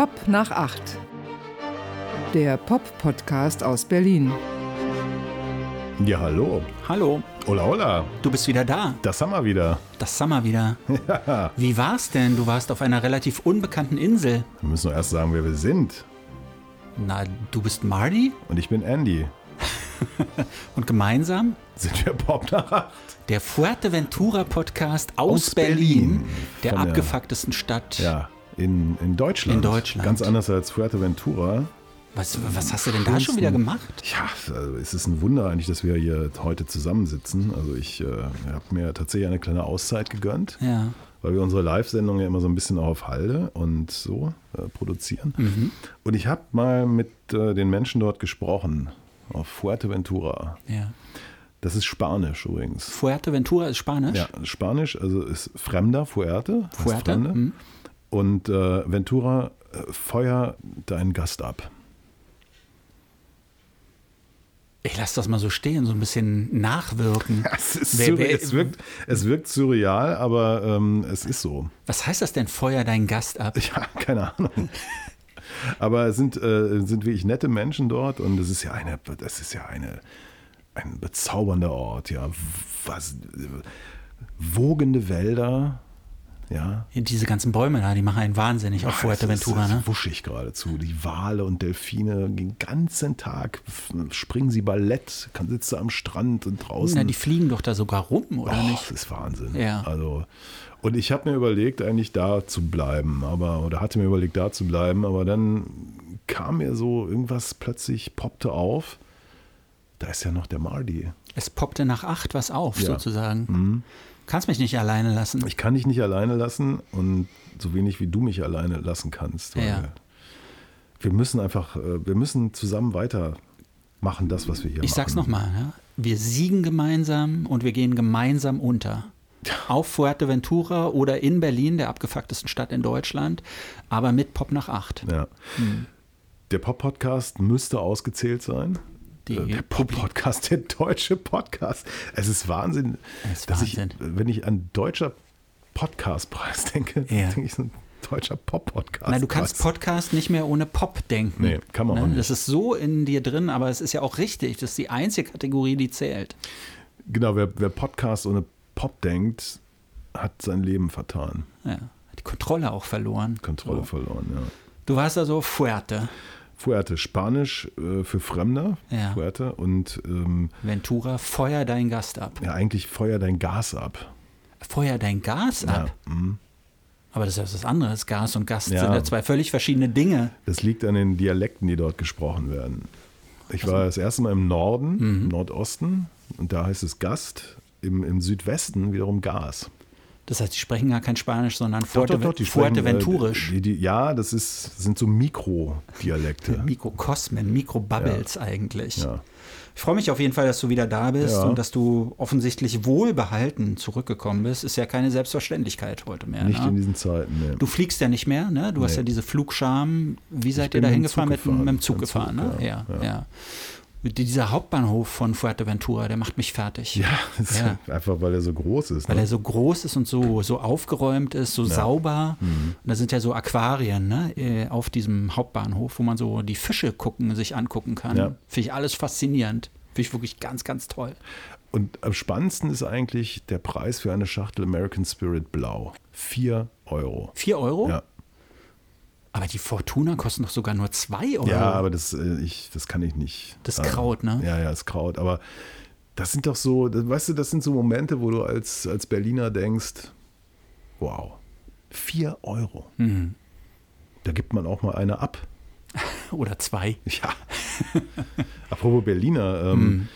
Pop nach acht. Der Pop-Podcast aus Berlin. Ja, hallo. Hallo, Hola, hola. du bist wieder da. Das haben wir wieder. Das Summer wieder. Wie war's denn? Du warst auf einer relativ unbekannten Insel. Wir müssen nur erst sagen, wer wir sind. Na, du bist Marty Und ich bin Andy. und gemeinsam Sind wir Pop nach acht? der Fuerteventura Podcast aus, Aus Berlin, Berlin. der- abgefucktesten Stadt. Ja, in, in Deutschland. In Deutschland. Ganz anders als Fuerteventura. Was, was hast du denn da schon wieder gemacht? Ja, also es ist ein Wunder eigentlich, dass wir hier heute zusammensitzen. Also ich äh, habe mir tatsächlich eine kleine Auszeit gegönnt, Ja. weil wir unsere Live-Sendung ja immer so ein bisschen auch auf Halde und so äh, produzieren. Mhm. Und ich habe mal mit äh, den Menschen dort gesprochen, auf Fuerteventura. ja. Das ist Spanisch übrigens. Fuerteventura ist Spanisch. Ja, Spanisch, also ist Fremder, Fuerte. Fuerte, Fremde. hm. Und äh, Ventura, äh, feuer deinen Gast ab. Ich lass das mal so stehen, so ein bisschen nachwirken. Es, Wer- wer- es, wirkt, es wirkt surreal, aber ähm, es ist so. Was heißt das denn, feuer deinen Gast ab? Ja, keine Ahnung. Aber es sind, äh, sind wirklich nette Menschen dort und es ist ja eine, das ist ja eine, ein bezaubernder Ort, ja. Was, wogende Wälder, ja. Diese ganzen Bäume da, die machen einen wahnsinnig auf Fuerteventura, Es ist, es ne? ist wuschig geradezu. Die Wale und Delfine den ganzen Tag springen sie Ballett, sitzt du am Strand und draußen. Na, die fliegen doch da sogar rum, oder Oh, nicht? Das ist Wahnsinn. Ja. Also, und ich habe mir überlegt, eigentlich da zu bleiben, aber, oder hatte mir überlegt, da zu bleiben, aber dann kam mir so irgendwas plötzlich, poppte auf. Da ist ja noch der Mardi. Es poppte nach acht was auf, Ja. Mhm. Kannst mich nicht alleine lassen. Ich kann dich nicht alleine lassen und so wenig wie du mich alleine lassen kannst. Ja. wir- müssen einfach, äh, wir müssen zusammen weitermachen, das, was wir hier Ich machen. sag's nochmal, ja? wir siegen gemeinsam und wir gehen gemeinsam unter. Auf Fuerteventura oder in Berlin, der abgefucktesten Stadt in Deutschland, aber mit Pop nach acht. Ja. Hm. Der Pop-Podcast müsste ausgezählt sein. Die Äh, der Pop-Podcast, der deutsche Podcast. Es ist Wahnsinn, Es ist Wahnsinn. ich, wenn ich an deutscher Podcastpreis denke, Ja. denke ich so ein deutscher Pop-Podcast. Na, du kannst Podcast nicht mehr ohne Pop denken. Nee, kann man auch nicht. Das ist so in dir drin, aber es ist ja auch richtig. Das ist die einzige Kategorie, die zählt. Genau, wer, wer Podcast ohne Pop denkt, hat sein Leben vertan. Ja. Die Kontrolle auch verloren. Kontrolle So. verloren, ja. Du warst also Fuerte. Fuerte, Spanisch äh, für Fremder, Ja. Fuerte und ähm, Ventura, feuer dein Gast ab. ja, eigentlich feuer dein Gas ab. Feuer dein Gas ab. Ja, mhm. Aber das ist was anderes. Gas und Gast Ja. sind ja zwei völlig verschiedene Dinge. Das liegt an den Dialekten, die dort gesprochen werden. Ich war das erste Mal im Norden, Mhm. im Nordosten, und da heißt es Gast, im, im Südwesten wiederum Gas. Das heißt, die sprechen gar kein Spanisch, sondern Fuerte, Fuerteventurisch. Äh, ja, das ist, sind so Mikrodialekte. Mikrokosmen, Mikrobubbles eigentlich. Ja. Ich freue mich auf jeden Fall, dass du wieder da bist Ja. und dass du offensichtlich wohlbehalten zurückgekommen bist. Ist ja keine Selbstverständlichkeit heute mehr. Nicht ne? in diesen Zeiten. Nee. Du fliegst ja nicht mehr, ne? Du hast Nee. ja diese Flugscham. Wie seid ihr da hingefahren? Zug Mit, mit dem Zug dem gefahren, Zug, ne? ja, Ja, ja. ja. Dieser Hauptbahnhof von Fuerteventura, der macht mich fertig. ja, Ja. Einfach weil er so groß ist. Weil ne? er so groß ist und so, so aufgeräumt ist, so sauber. Mhm. Und da sind ja so Aquarien ne, äh, auf diesem Hauptbahnhof, wo man so die Fische gucken, sich angucken kann. Ja. Finde ich alles faszinierend. Finde ich wirklich ganz, ganz toll. Und am spannendsten ist eigentlich der Preis für eine Schachtel American Spirit Blau. 4 Euro. Vier Euro? Ja. Aber die Fortuna kosten doch sogar nur zwei Euro. Ja, aber das, äh, ich, das kann ich nicht. Das äh, Kraut, ne? Ja, ja, das Kraut. Aber das sind doch so, weißt du, das sind so Momente, wo du als, als Berliner denkst, wow, 4 Euro. Mhm. Da gibt man auch mal eine ab. Oder zwei. Ja. Apropos Berliner, ähm, Mhm.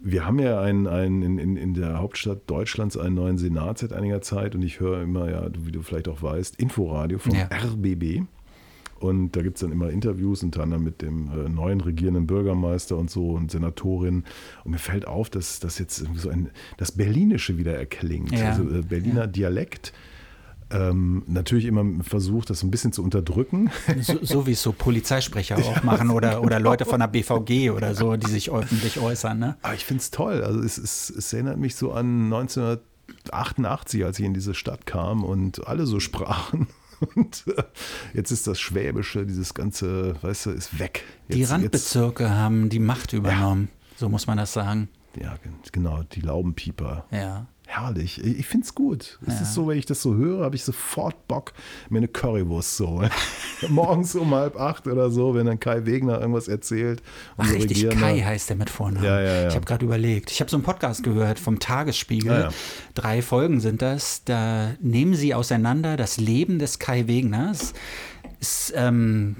wir haben ja einen, einen in, in, in der Hauptstadt Deutschlands einen neuen Senat seit einiger Zeit und ich höre immer, ja, wie du vielleicht auch weißt, Inforadio vom Ja. RBB. Und da gibt es dann immer Interviews, unter anderem mit dem äh, neuen regierenden Bürgermeister und so und Senatorin. Und mir fällt auf, dass das jetzt so ein, das Berlinische wieder erklingt. Ja. Also äh, Berliner Dialekt. Ähm, natürlich immer versucht, das ein bisschen zu unterdrücken. So, so wie es so Polizeisprecher auch machen oder, oder Leute von der BVG oder so, die sich öffentlich äußern. Ne? Aber ich finde es toll. Also es, es, es erinnert mich so an 1988, als ich in diese Stadt kam und alle so sprachen. Und äh, jetzt ist das Schwäbische, dieses ganze, weißt du, ist weg. Jetzt, die Randbezirke jetzt, haben die Macht übernommen, ja. so muss man das sagen. Ja, genau, die Laubenpieper. Ja herrlich. Ich finde es gut. Es ja. ist so, wenn ich das so höre, habe ich sofort Bock, mir eine Currywurst zu holen. Morgens um halb acht oder so, wenn dann Kai Wegner irgendwas erzählt. Ach, richtig, Kai heißt der mit Vornamen. Ja, ja, ja. Ich habe gerade überlegt. Ich habe so einen Podcast gehört vom Tagesspiegel. Drei Folgen sind das. Da nehmen sie auseinander das Leben des Kai Wegners. Ist ähm,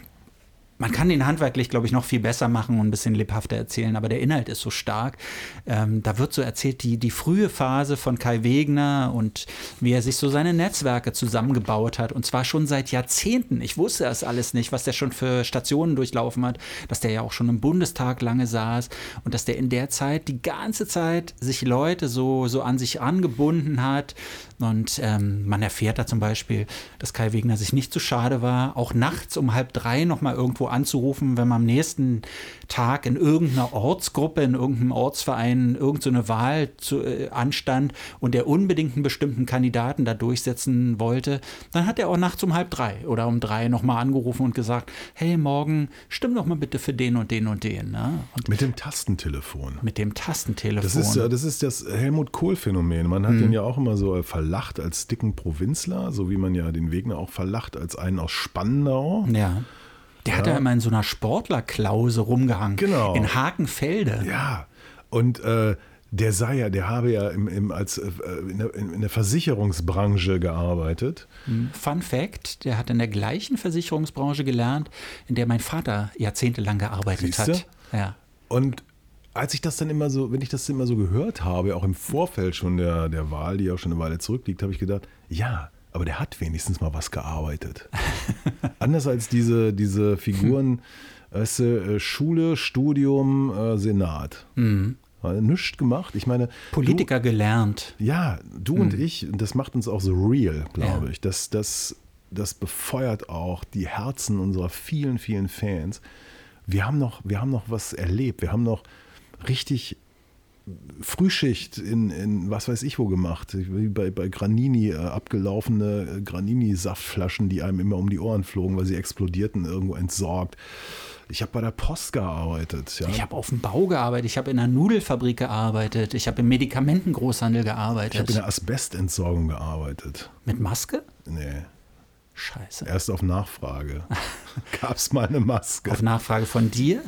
man kann den handwerklich, glaube ich, noch viel besser machen und ein bisschen lebhafter erzählen, aber der Inhalt ist so stark. Ähm, da wird so erzählt, die, die frühe Phase von Kai Wegner und wie er sich so seine Netzwerke zusammengebaut hat. Und zwar schon seit Jahrzehnten. Ich wusste das alles nicht, was der schon für Stationen durchlaufen hat, dass der ja auch schon im Bundestag lange saß und dass der in der Zeit die ganze Zeit sich Leute so, so an sich angebunden hat. Und ähm, man erfährt da zum Beispiel, dass Kai Wegner sich nicht zu schade war, auch nachts um halb drei nochmal irgendwo anzurufen, wenn man am nächsten Tag in irgendeiner Ortsgruppe, in irgendeinem Ortsverein irgendeine so Wahl zu, äh, anstand und er unbedingt einen bestimmten Kandidaten da durchsetzen wollte, dann hat er auch nachts um halb drei oder um drei nochmal angerufen und gesagt, hey, morgen stimm doch mal bitte für den und den und den. Ne? Und mit dem Tastentelefon. Mit dem Tastentelefon. Das ist, das, ist das Helmut Kohl-Phänomen. Man hat hm. den ja auch immer so verlacht als dicken Provinzler, so wie man ja den Wegner auch verlacht als einen aus Spandau. Ja. Der hat ja immer in so einer Sportlerklause rumgehangen. Genau. In Hakenfelde. Ja. Und äh, der sei ja, der habe ja im, im, als, äh, in, der, in, der, Versicherungsbranche gearbeitet. Hm, Fun Fact: Der hat in der gleichen Versicherungsbranche gelernt, in der mein Vater jahrzehntelang gearbeitet Siehste? hat. Ja. Und als ich das dann immer so, wenn ich das immer so gehört habe, auch im Vorfeld schon der, der Wahl, die auch schon eine Weile zurückliegt, habe ich gedacht, ja, aber der hat wenigstens mal was gearbeitet. Anders als diese, diese Figuren, weißt du, äh, Schule, Studium, äh, Senat. Mhm. Nichts gemacht. Ich meine. Politiker du, gelernt. Ja, du mhm. und ich, das macht uns auch so real, glaube ja. ich. Das, das, das befeuert auch die Herzen unserer vielen, vielen Fans. Wir haben noch, wir haben noch was erlebt. Wir haben noch richtig Frühschicht in, in was weiß ich wo gemacht. Wie bei, bei Granini, äh, abgelaufene äh, Granini-Saftflaschen, die einem immer um die Ohren flogen, weil sie explodierten, irgendwo entsorgt. Ich habe bei der Post gearbeitet. Ja. Ich habe auf dem Bau gearbeitet. Ich habe in einer Nudelfabrik gearbeitet. Ich habe im Medikamentengroßhandel gearbeitet. Ich habe in der Asbestentsorgung gearbeitet. Mit Maske? Nee. Scheiße. Erst auf Nachfrage. Gab es mal eine Maske. Auf Nachfrage von dir?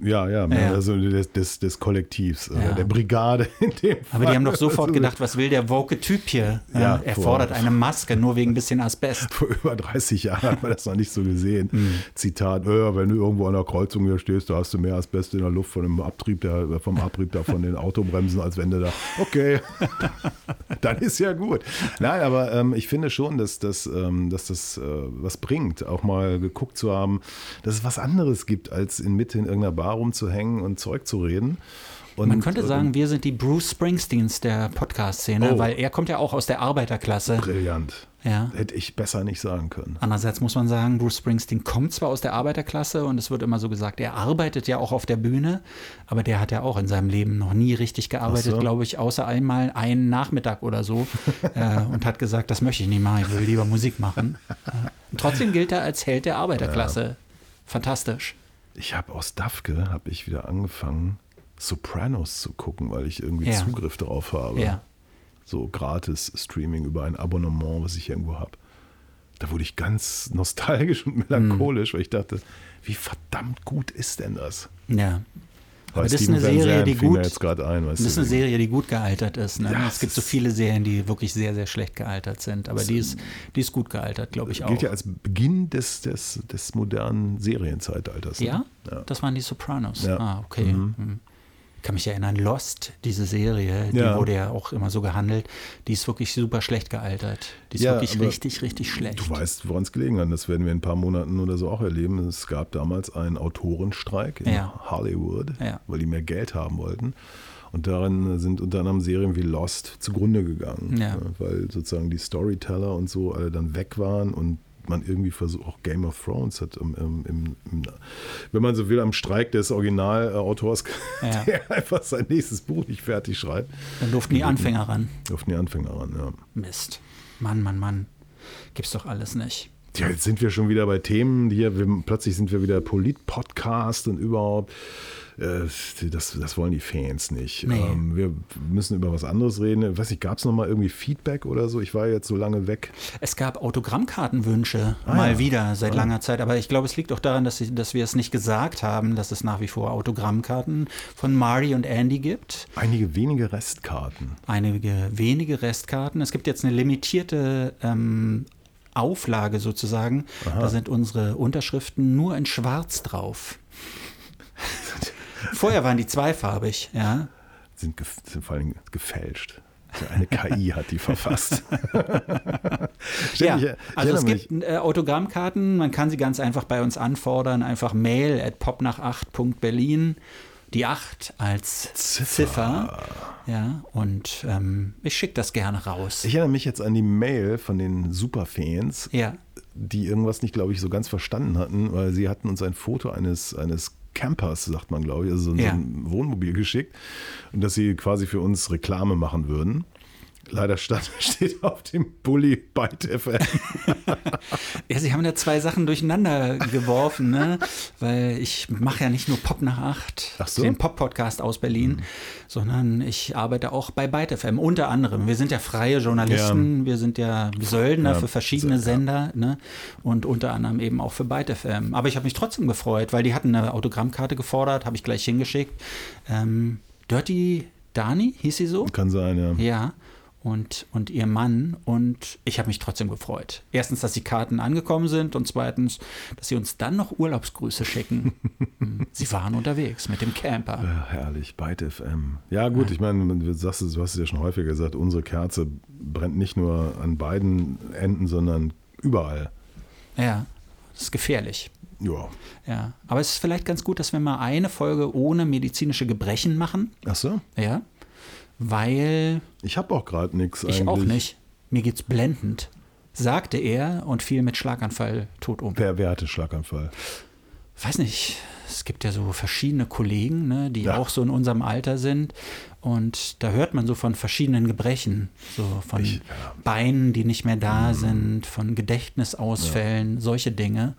Ja, ja, ja. also des, des, des Kollektivs, äh, ja. der Brigade in dem Fall. Aber die haben doch sofort also, gedacht, was will der woke Typ hier? Ja, er fordert eine Maske, nur wegen ein bisschen Asbest. Vor über 30 Jahren hat man das noch nicht so gesehen. Mhm. Zitat, äh, wenn du irgendwo an der Kreuzung hier stehst, da hast du mehr Asbest in der Luft von dem Abtrieb, der, vom Abrieb da von den Autobremsen, als wenn du da, okay, dann ist ja gut. Nein, aber ähm, ich finde schon, dass, dass, ähm, dass das äh, was bringt, auch mal geguckt zu haben, dass es was anderes gibt, als in Mitte in irgendeiner Bar rumzuhängen und Zeug zu reden. Und, Man könnte sagen, wir sind die Bruce Springsteens der Podcast-Szene, oh. weil er kommt ja auch aus der Arbeiterklasse. Brillant. Ja. Hätte ich besser nicht sagen können. Andererseits muss man sagen, Bruce Springsteen kommt zwar aus der Arbeiterklasse und es wird immer so gesagt, er arbeitet ja auch auf der Bühne, aber der hat ja auch in seinem Leben noch nie richtig gearbeitet, so. glaube ich, außer einmal einen Nachmittag oder so äh, und hat gesagt, das möchte ich nicht machen, ich will lieber Musik machen. Äh, trotzdem gilt er als Held der Arbeiterklasse. Ja. Fantastisch. Ich habe aus Dafke habe ich wieder angefangen, Sopranos zu gucken, weil ich irgendwie ja. Zugriff darauf habe. Ja. So gratis Streaming über ein Abonnement, was ich irgendwo habe. Da wurde ich ganz nostalgisch und melancholisch, mhm. weil ich dachte, wie verdammt gut ist denn das? Ja. Aber das ist eine Serie, die gut, ein, das ist eine Serie, die gut gealtert ist. Ne? Ja, es gibt so viele Serien, die wirklich sehr, sehr schlecht gealtert sind. Aber die ist, die ist gut gealtert, glaube ich auch. Gilt ja als Beginn des, des, des modernen Serienzeitalters. Ne? Ja? ja? Das waren die Sopranos. Ja. Ah, okay. Mhm. Mhm kann mich erinnern, Lost, diese Serie, die ja. wurde ja auch immer so gehandelt, die ist wirklich super schlecht gealtert. Die ist ja, wirklich richtig, richtig schlecht. Du weißt, woran es gelegen hat. Das werden wir in ein paar Monaten oder so auch erleben. Es gab damals einen Autorenstreik in ja. Hollywood, weil die mehr Geld haben wollten. Und darin sind unter anderem Serien wie Lost zugrunde gegangen, weil sozusagen die Storyteller und so alle dann weg waren und man irgendwie versucht, auch Game of Thrones hat, im, im, im, wenn man so will, am Streik des Originalautors, ja. der einfach sein nächstes Buch nicht fertig schreibt. Dann durften die Anfänger ran. Durften die Anfänger ran, ja. Mist. Mann, Mann, Mann. Gibt's doch alles nicht. Ja, jetzt sind wir schon wieder bei Themen hier. Wir, plötzlich sind wir wieder Polit-Podcast und überhaupt. Äh, das, das wollen die Fans nicht. Nee. Ähm, wir müssen über was anderes reden. Ich weiß nicht, gab es nochmal irgendwie Feedback oder so? Ich war jetzt so lange weg. Es gab Autogrammkartenwünsche, ah, mal ja. wieder, seit ah. langer Zeit. Aber ich glaube, es liegt auch daran, dass, dass wir es nicht gesagt haben, dass es nach wie vor Autogrammkarten von Marty und Andy gibt. Einige wenige Restkarten. Einige wenige Restkarten. Es gibt jetzt eine limitierte ähm, Auflage sozusagen. Aha. Da sind unsere Unterschriften nur in Schwarz drauf. Vorher waren die zweifarbig, ja. Sind, sind vor allem gefälscht. Eine KI hat die verfasst. ja, also es gibt äh, Autogrammkarten, man kann sie ganz einfach bei uns anfordern, einfach mail at popnach8.berlin, die 8 als Ziffer. Ziffer. Ja, und ähm, ich schicke das gerne raus. Ich erinnere mich jetzt an die Mail von den Superfans, ja. die irgendwas nicht, glaube ich, so ganz verstanden hatten, weil sie hatten uns ein Foto eines, eines Campers, sagt man, glaube ich, also so, ja. ein Wohnmobil geschickt und dass sie quasi für uns Reklame machen würden. Leider stand, steht auf dem Bully Byte FM. ja, sie haben da zwei Sachen durcheinander geworfen, ne? Weil ich mache ja nicht nur Pop nach acht, so? den Pop-Podcast aus Berlin, mhm. sondern ich arbeite auch bei Byte FM. Unter anderem. Wir sind ja freie Journalisten, ja. wir sind ja Söldner ja, für verschiedene so, Sender, ne? Und unter anderem eben auch für Byte FM. Aber ich habe mich trotzdem gefreut, weil die hatten eine Autogrammkarte gefordert, habe ich gleich hingeschickt. Ähm, Dirty Dani, hieß sie so? Kann sein, ja. Ja und, und ihr Mann. Und ich habe mich trotzdem gefreut. Erstens, dass die Karten angekommen sind und zweitens, dass sie uns dann noch Urlaubsgrüße schicken. Hm. sie waren unterwegs mit dem Camper. Ja, herrlich, Byte FM. Ja, gut, ja. ich meine, du, sagst, du hast es ja schon häufiger gesagt, unsere Kerze brennt nicht nur an beiden Enden, sondern überall. Ja, das ist gefährlich. Ja. Ja, aber es ist vielleicht ganz gut, dass wir mal eine Folge ohne medizinische Gebrechen machen. Ach so? Ja weil. Ich habe auch gerade nichts eigentlich. Ich auch nicht. Mir geht's blendend, sagte er und fiel mit Schlaganfall tot um. Wer, wer hatte Schlaganfall? Weiß nicht. Es gibt ja so verschiedene Kollegen, ne, die ja. auch so in unserem Alter sind. Und da hört man so von verschiedenen Gebrechen. So von ich, ja. Beinen, die nicht mehr da mhm. sind, von Gedächtnisausfällen, ja. solche Dinge.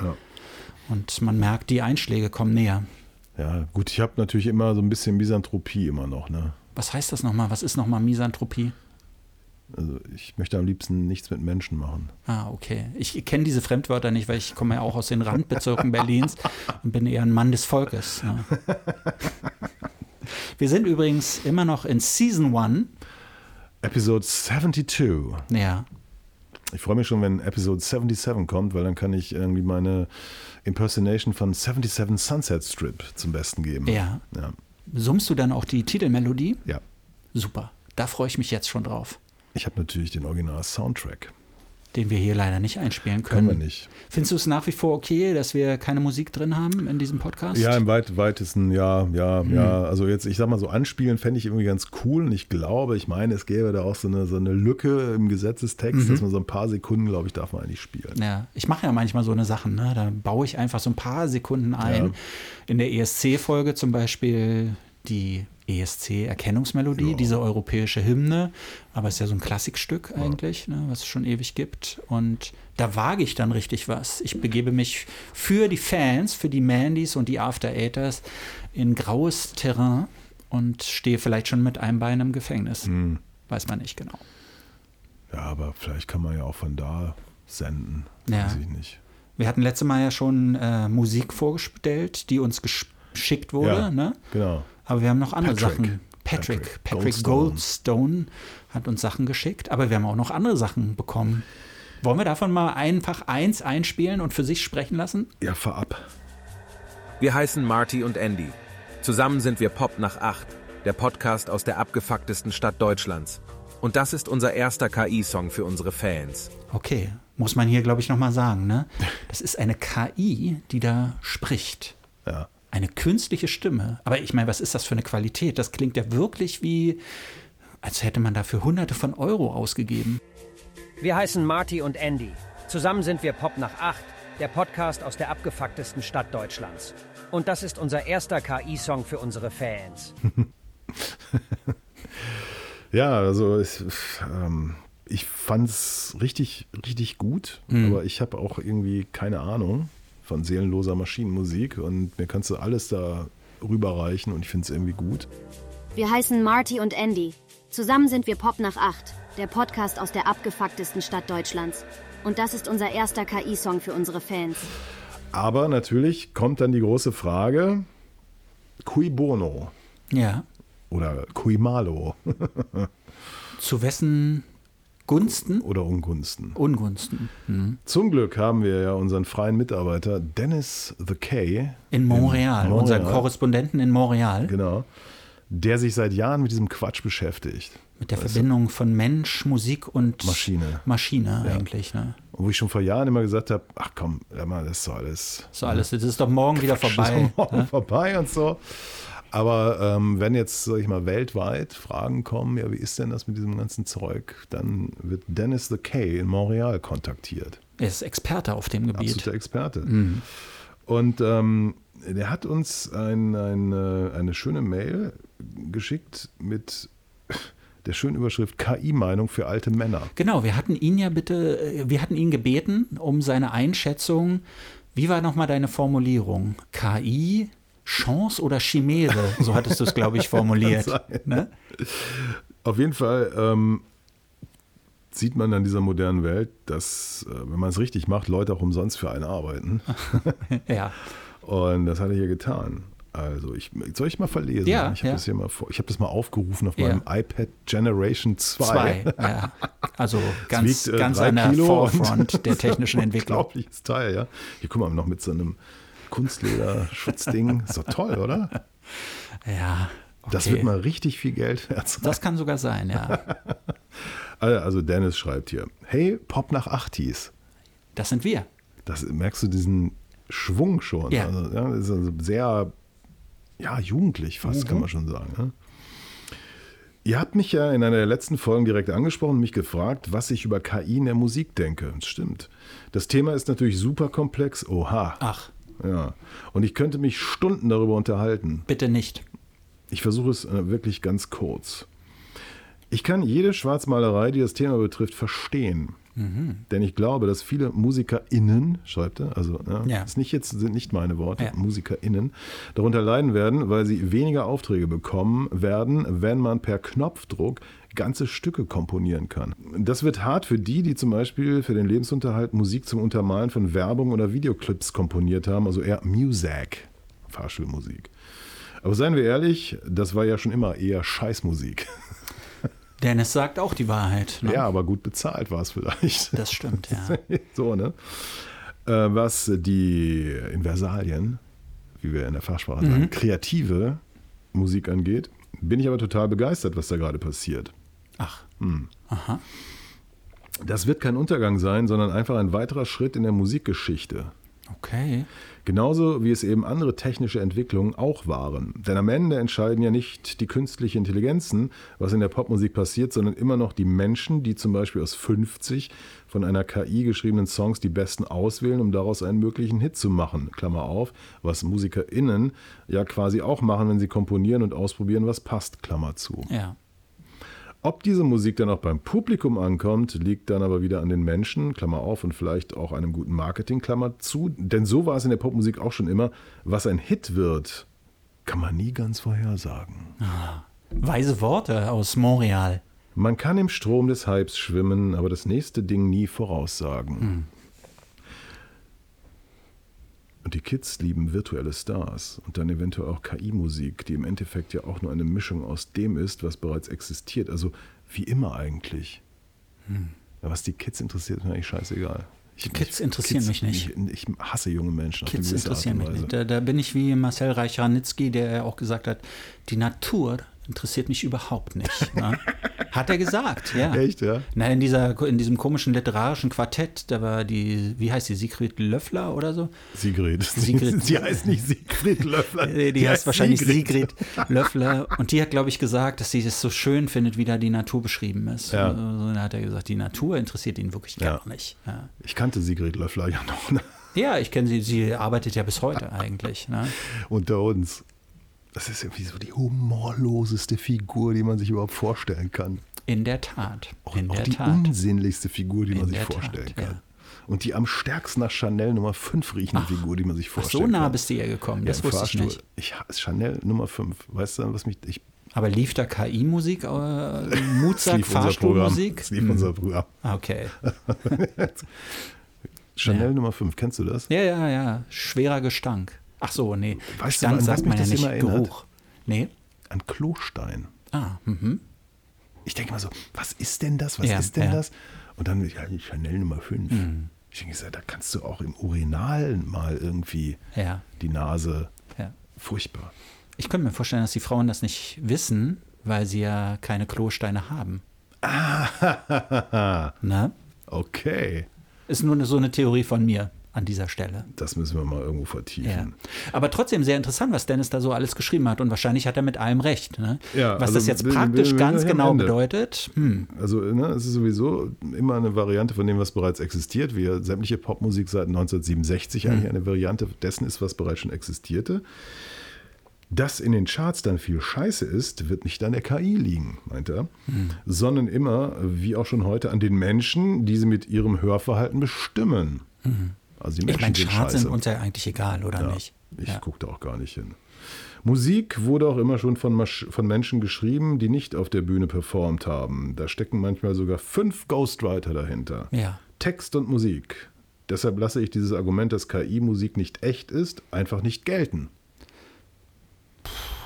Und man merkt, die Einschläge kommen näher. Ja, gut, ich habe natürlich immer so ein bisschen Misanthropie immer noch, ne? Was heißt das nochmal? Was ist nochmal Misanthropie? Also ich möchte am liebsten nichts mit Menschen machen. Ah, okay. Ich kenne diese Fremdwörter nicht, weil ich komme ja auch aus den Randbezirken Berlins und bin eher ein Mann des Volkes. Ja. Wir sind übrigens immer noch in Season 1. Episode 72. Ja. Ich freue mich schon, wenn Episode 77 kommt, weil dann kann ich irgendwie meine Impersonation von 77 Sunset Strip zum Besten geben. Ja. ja. Summst du dann auch die Titelmelodie? Ja. Super. Da freue ich mich jetzt schon drauf. Ich habe natürlich den Original-Soundtrack den wir hier leider nicht einspielen können. Können wir nicht. Findest du es nach wie vor okay, dass wir keine Musik drin haben in diesem Podcast? Ja, im weit, weitesten, ja, ja, hm. ja. Also jetzt, ich sag mal so, anspielen fände ich irgendwie ganz cool und ich glaube, ich meine, es gäbe da auch so eine, so eine Lücke im Gesetzestext, mhm. dass man so ein paar Sekunden, glaube ich, darf man eigentlich spielen. Ja, ich mache ja manchmal so eine Sachen, ne? da baue ich einfach so ein paar Sekunden ein. Ja. In der ESC-Folge zum Beispiel die ESC-Erkennungsmelodie, diese europäische Hymne. Aber es ist ja so ein Klassikstück eigentlich, ja. ne, was es schon ewig gibt. Und da wage ich dann richtig was. Ich begebe mich für die Fans, für die Mandys und die After Eighters in graues Terrain und stehe vielleicht schon mit einem Bein im Gefängnis. Hm. Weiß man nicht genau. Ja, aber vielleicht kann man ja auch von da senden. Ja. Weiß ich nicht. Wir hatten letzte Mal ja schon äh, Musik vorgestellt, die uns geschickt wurde. Ja, ne? Genau. Aber wir haben noch andere Patrick. Sachen. Patrick, Patrick, Patrick Goldstone. Goldstone hat uns Sachen geschickt, aber wir haben auch noch andere Sachen bekommen. Wollen wir davon mal einfach eins einspielen und für sich sprechen lassen? Ja, vorab. Wir heißen Marty und Andy. Zusammen sind wir Pop nach acht, der Podcast aus der abgefucktesten Stadt Deutschlands. Und das ist unser erster KI-Song für unsere Fans. Okay, muss man hier, glaube ich, nochmal sagen, ne? Das ist eine KI, die da spricht. Ja eine künstliche Stimme. Aber ich meine, was ist das für eine Qualität? Das klingt ja wirklich wie, als hätte man dafür hunderte von Euro ausgegeben. Wir heißen Marty und Andy. Zusammen sind wir Pop nach acht, der Podcast aus der abgefucktesten Stadt Deutschlands. Und das ist unser erster KI-Song für unsere Fans. ja, also ich, ähm, ich fand es richtig, richtig gut, mhm. aber ich habe auch irgendwie keine Ahnung von seelenloser Maschinenmusik und mir kannst du alles da rüberreichen und ich finde es irgendwie gut. Wir heißen Marty und Andy. Zusammen sind wir Pop nach acht, der Podcast aus der abgefucktesten Stadt Deutschlands. Und das ist unser erster KI-Song für unsere Fans. Aber natürlich kommt dann die große Frage: Cui bono? Ja. Oder cui malo? Zu wessen Gunsten? Oder Ungunsten. Ungunsten. Mhm. Zum Glück haben wir ja unseren freien Mitarbeiter Dennis the K. In Montreal, in Montreal. unseren Korrespondenten in Montreal. Genau. Der sich seit Jahren mit diesem Quatsch beschäftigt. Mit der weißt Verbindung du? von Mensch, Musik und Maschine. Maschine ja. eigentlich. Ne? Und wo ich schon vor Jahren immer gesagt habe, ach komm, das ist so alles. So alles, das ist doch morgen Quatsch, wieder vorbei. Ist morgen ne? vorbei und so. Aber ähm, wenn jetzt, sag ich mal, weltweit Fragen kommen, ja, wie ist denn das mit diesem ganzen Zeug, dann wird Dennis the K in Montreal kontaktiert. Er ist Experte auf dem Gebiet. Absoluter Experte. Mhm. Und ähm, der hat uns ein, ein, eine schöne Mail geschickt mit der schönen Überschrift KI-Meinung für alte Männer. Genau, wir hatten ihn ja bitte, wir hatten ihn gebeten um seine Einschätzung. Wie war nochmal deine Formulierung? KI Chance oder Chimäre, so hattest du es, glaube ich, formuliert. Ne? Auf jeden Fall ähm, sieht man in dieser modernen Welt, dass, äh, wenn man es richtig macht, Leute auch umsonst für einen arbeiten. ja. Und das hat er hier getan. Also, ich, soll ich mal verlesen? Ja, ich habe ja. das hier mal vor, ich habe das mal aufgerufen auf meinem ja. iPad Generation 2. 2 ja. Also ganz, wiegt, äh, ganz an der Forefront der technischen Entwicklung. Unglaubliches Teil, ja. Hier guck mal, noch mit so einem Kunstleder-Schutzding. Doch toll, oder? Ja. Okay. Das wird mal richtig viel Geld wert. Das kann sogar sein, ja. also Dennis schreibt hier, hey, Pop nach Achtis. Das sind wir. Das merkst du diesen Schwung schon. Ja. Also, ja das ist also sehr, ja, jugendlich fast, mhm. kann man schon sagen. Ne? Ihr habt mich ja in einer der letzten Folgen direkt angesprochen und mich gefragt, was ich über KI in der Musik denke. Das stimmt. Das Thema ist natürlich super komplex. Oha. Ach. Ja. Und ich könnte mich Stunden darüber unterhalten. Bitte nicht. Ich versuche es äh, wirklich ganz kurz. Ich kann jede Schwarzmalerei, die das Thema betrifft, verstehen. Mhm. Denn ich glaube, dass viele MusikerInnen, schreibt er, also ja, ja. Ist nicht jetzt, sind nicht meine Worte, ja. MusikerInnen, darunter leiden werden, weil sie weniger Aufträge bekommen werden, wenn man per Knopfdruck ganze Stücke komponieren kann. Das wird hart für die, die zum Beispiel für den Lebensunterhalt Musik zum Untermalen von Werbung oder Videoclips komponiert haben, also eher Music, Fahrschulmusik. Aber seien wir ehrlich, das war ja schon immer eher Scheißmusik. Dennis sagt auch die Wahrheit. Ne? Ja, aber gut bezahlt war es vielleicht. Das stimmt, ja. so, ne? Äh, was die Inversalien, wie wir in der Fachsprache sagen, mhm. kreative Musik angeht, bin ich aber total begeistert, was da gerade passiert. Ach. Hm. Aha. Das wird kein Untergang sein, sondern einfach ein weiterer Schritt in der Musikgeschichte. Okay. Genauso wie es eben andere technische Entwicklungen auch waren. Denn am Ende entscheiden ja nicht die künstliche Intelligenzen, was in der Popmusik passiert, sondern immer noch die Menschen, die zum Beispiel aus 50 von einer KI geschriebenen Songs die besten auswählen, um daraus einen möglichen Hit zu machen. Klammer auf, was MusikerInnen ja quasi auch machen, wenn sie komponieren und ausprobieren, was passt. Klammer zu. Ja. Ob diese Musik dann auch beim Publikum ankommt, liegt dann aber wieder an den Menschen, Klammer auf, und vielleicht auch einem guten Marketing, Klammer zu. Denn so war es in der Popmusik auch schon immer. Was ein Hit wird, kann man nie ganz vorhersagen. Ah, weise Worte aus Montreal. Man kann im Strom des Hypes schwimmen, aber das nächste Ding nie voraussagen. Hm. Und die Kids lieben virtuelle Stars und dann eventuell auch KI-Musik, die im Endeffekt ja auch nur eine Mischung aus dem ist, was bereits existiert. Also wie immer eigentlich. Hm. Was die Kids interessiert, ist mir eigentlich scheißegal. Ich, die Kids interessieren Kids, mich nicht. Ich, ich, hasse junge Menschen. Kids interessieren mich nicht. Da, da, bin ich wie Marcel Reich-Ranitzky, der auch gesagt hat, die Natur interessiert mich überhaupt nicht. Ne? Hat er gesagt, ja. Echt, ja? Na, in, dieser, in diesem komischen literarischen Quartett, da war die, wie heißt die, Sigrid Löffler oder so? Sigrid. Sigrid. Sie heißt nicht Sigrid Löffler. die, die heißt wahrscheinlich Sigrid. Sigrid Löffler. Und die hat, glaube ich, gesagt, dass sie es so schön findet, wie da die Natur beschrieben ist. Ja. Und dann hat er gesagt, die Natur interessiert ihn wirklich gar ja. nicht. Ja. Ich kannte Sigrid Löffler ja noch. Ne? Ja, ich kenne sie. Sie arbeitet ja bis heute eigentlich. Ne? Unter uns. Das ist irgendwie so die humorloseste Figur, die man sich überhaupt vorstellen kann. In der Tat. Auch, In auch der die Tat. unsinnlichste Figur, die In man sich vorstellen Tat, kann. ja. Und die am stärksten nach Chanel Nummer 5 riechende Figur, die man sich Ach, vorstellen so nah kann. bist du ihr gekommen, das im wusste ich Fahrstuhl. nicht. Ich, Chanel Nummer 5. Weißt du, was mich. Ich, Aber lief da KI-Musik, äh, Mutsack, lief unser Programm. Fahrstuhlmusik? Es lief Hm. unser Programm. Okay. Chanel Ja. Nummer 5, kennst du das? Ja, ja, ja. Schwerer Gestank. Ach so, nee. Weißt du, an was sagt man ja nicht. Geruch. Nee. An Klostein. Ah, mhm. Ich denke mal so, was ist denn das? Was Ja, ist denn ja. Das? Und dann, ja, Chanel Nummer 5. Ich denke, da kannst du auch im Urinal mal irgendwie Ja, die Nase. ja. Furchtbar. Ich könnte mir vorstellen, dass die Frauen das nicht wissen, weil sie ja keine Klosteine haben. Ah, Na? okay. Ist nur so eine Theorie von mir an dieser Stelle. Das müssen wir mal irgendwo vertiefen. Ja. Aber trotzdem sehr interessant, was Dennis da so alles geschrieben hat. Und wahrscheinlich hat er mit allem recht. Ne? Ja, was also das jetzt praktisch ganz genau bedeutet, hm, Also ne, es ist sowieso immer eine Variante von dem, was bereits existiert, wie sämtliche Popmusik seit 1967 Hm. eigentlich eine Variante dessen ist, was bereits schon existierte. Dass in den Charts dann viel Scheiße ist, wird nicht an der KI liegen, meint er, Hm. sondern sondern immer, wie auch schon heute, an den Menschen, die sie mit ihrem Hörverhalten bestimmen. Also die ich Menschen meine, sind Charts sind uns ja eigentlich egal, oder Ja, nicht? Ich Ja. gucke da auch gar nicht hin. Musik wurde auch immer schon von, Masch von Menschen geschrieben, die nicht auf der Bühne performt haben. Da stecken manchmal sogar fünf Ghostwriter dahinter. Ja. Text und Musik. Deshalb lasse ich dieses Argument, dass KI-Musik nicht echt ist, einfach nicht gelten.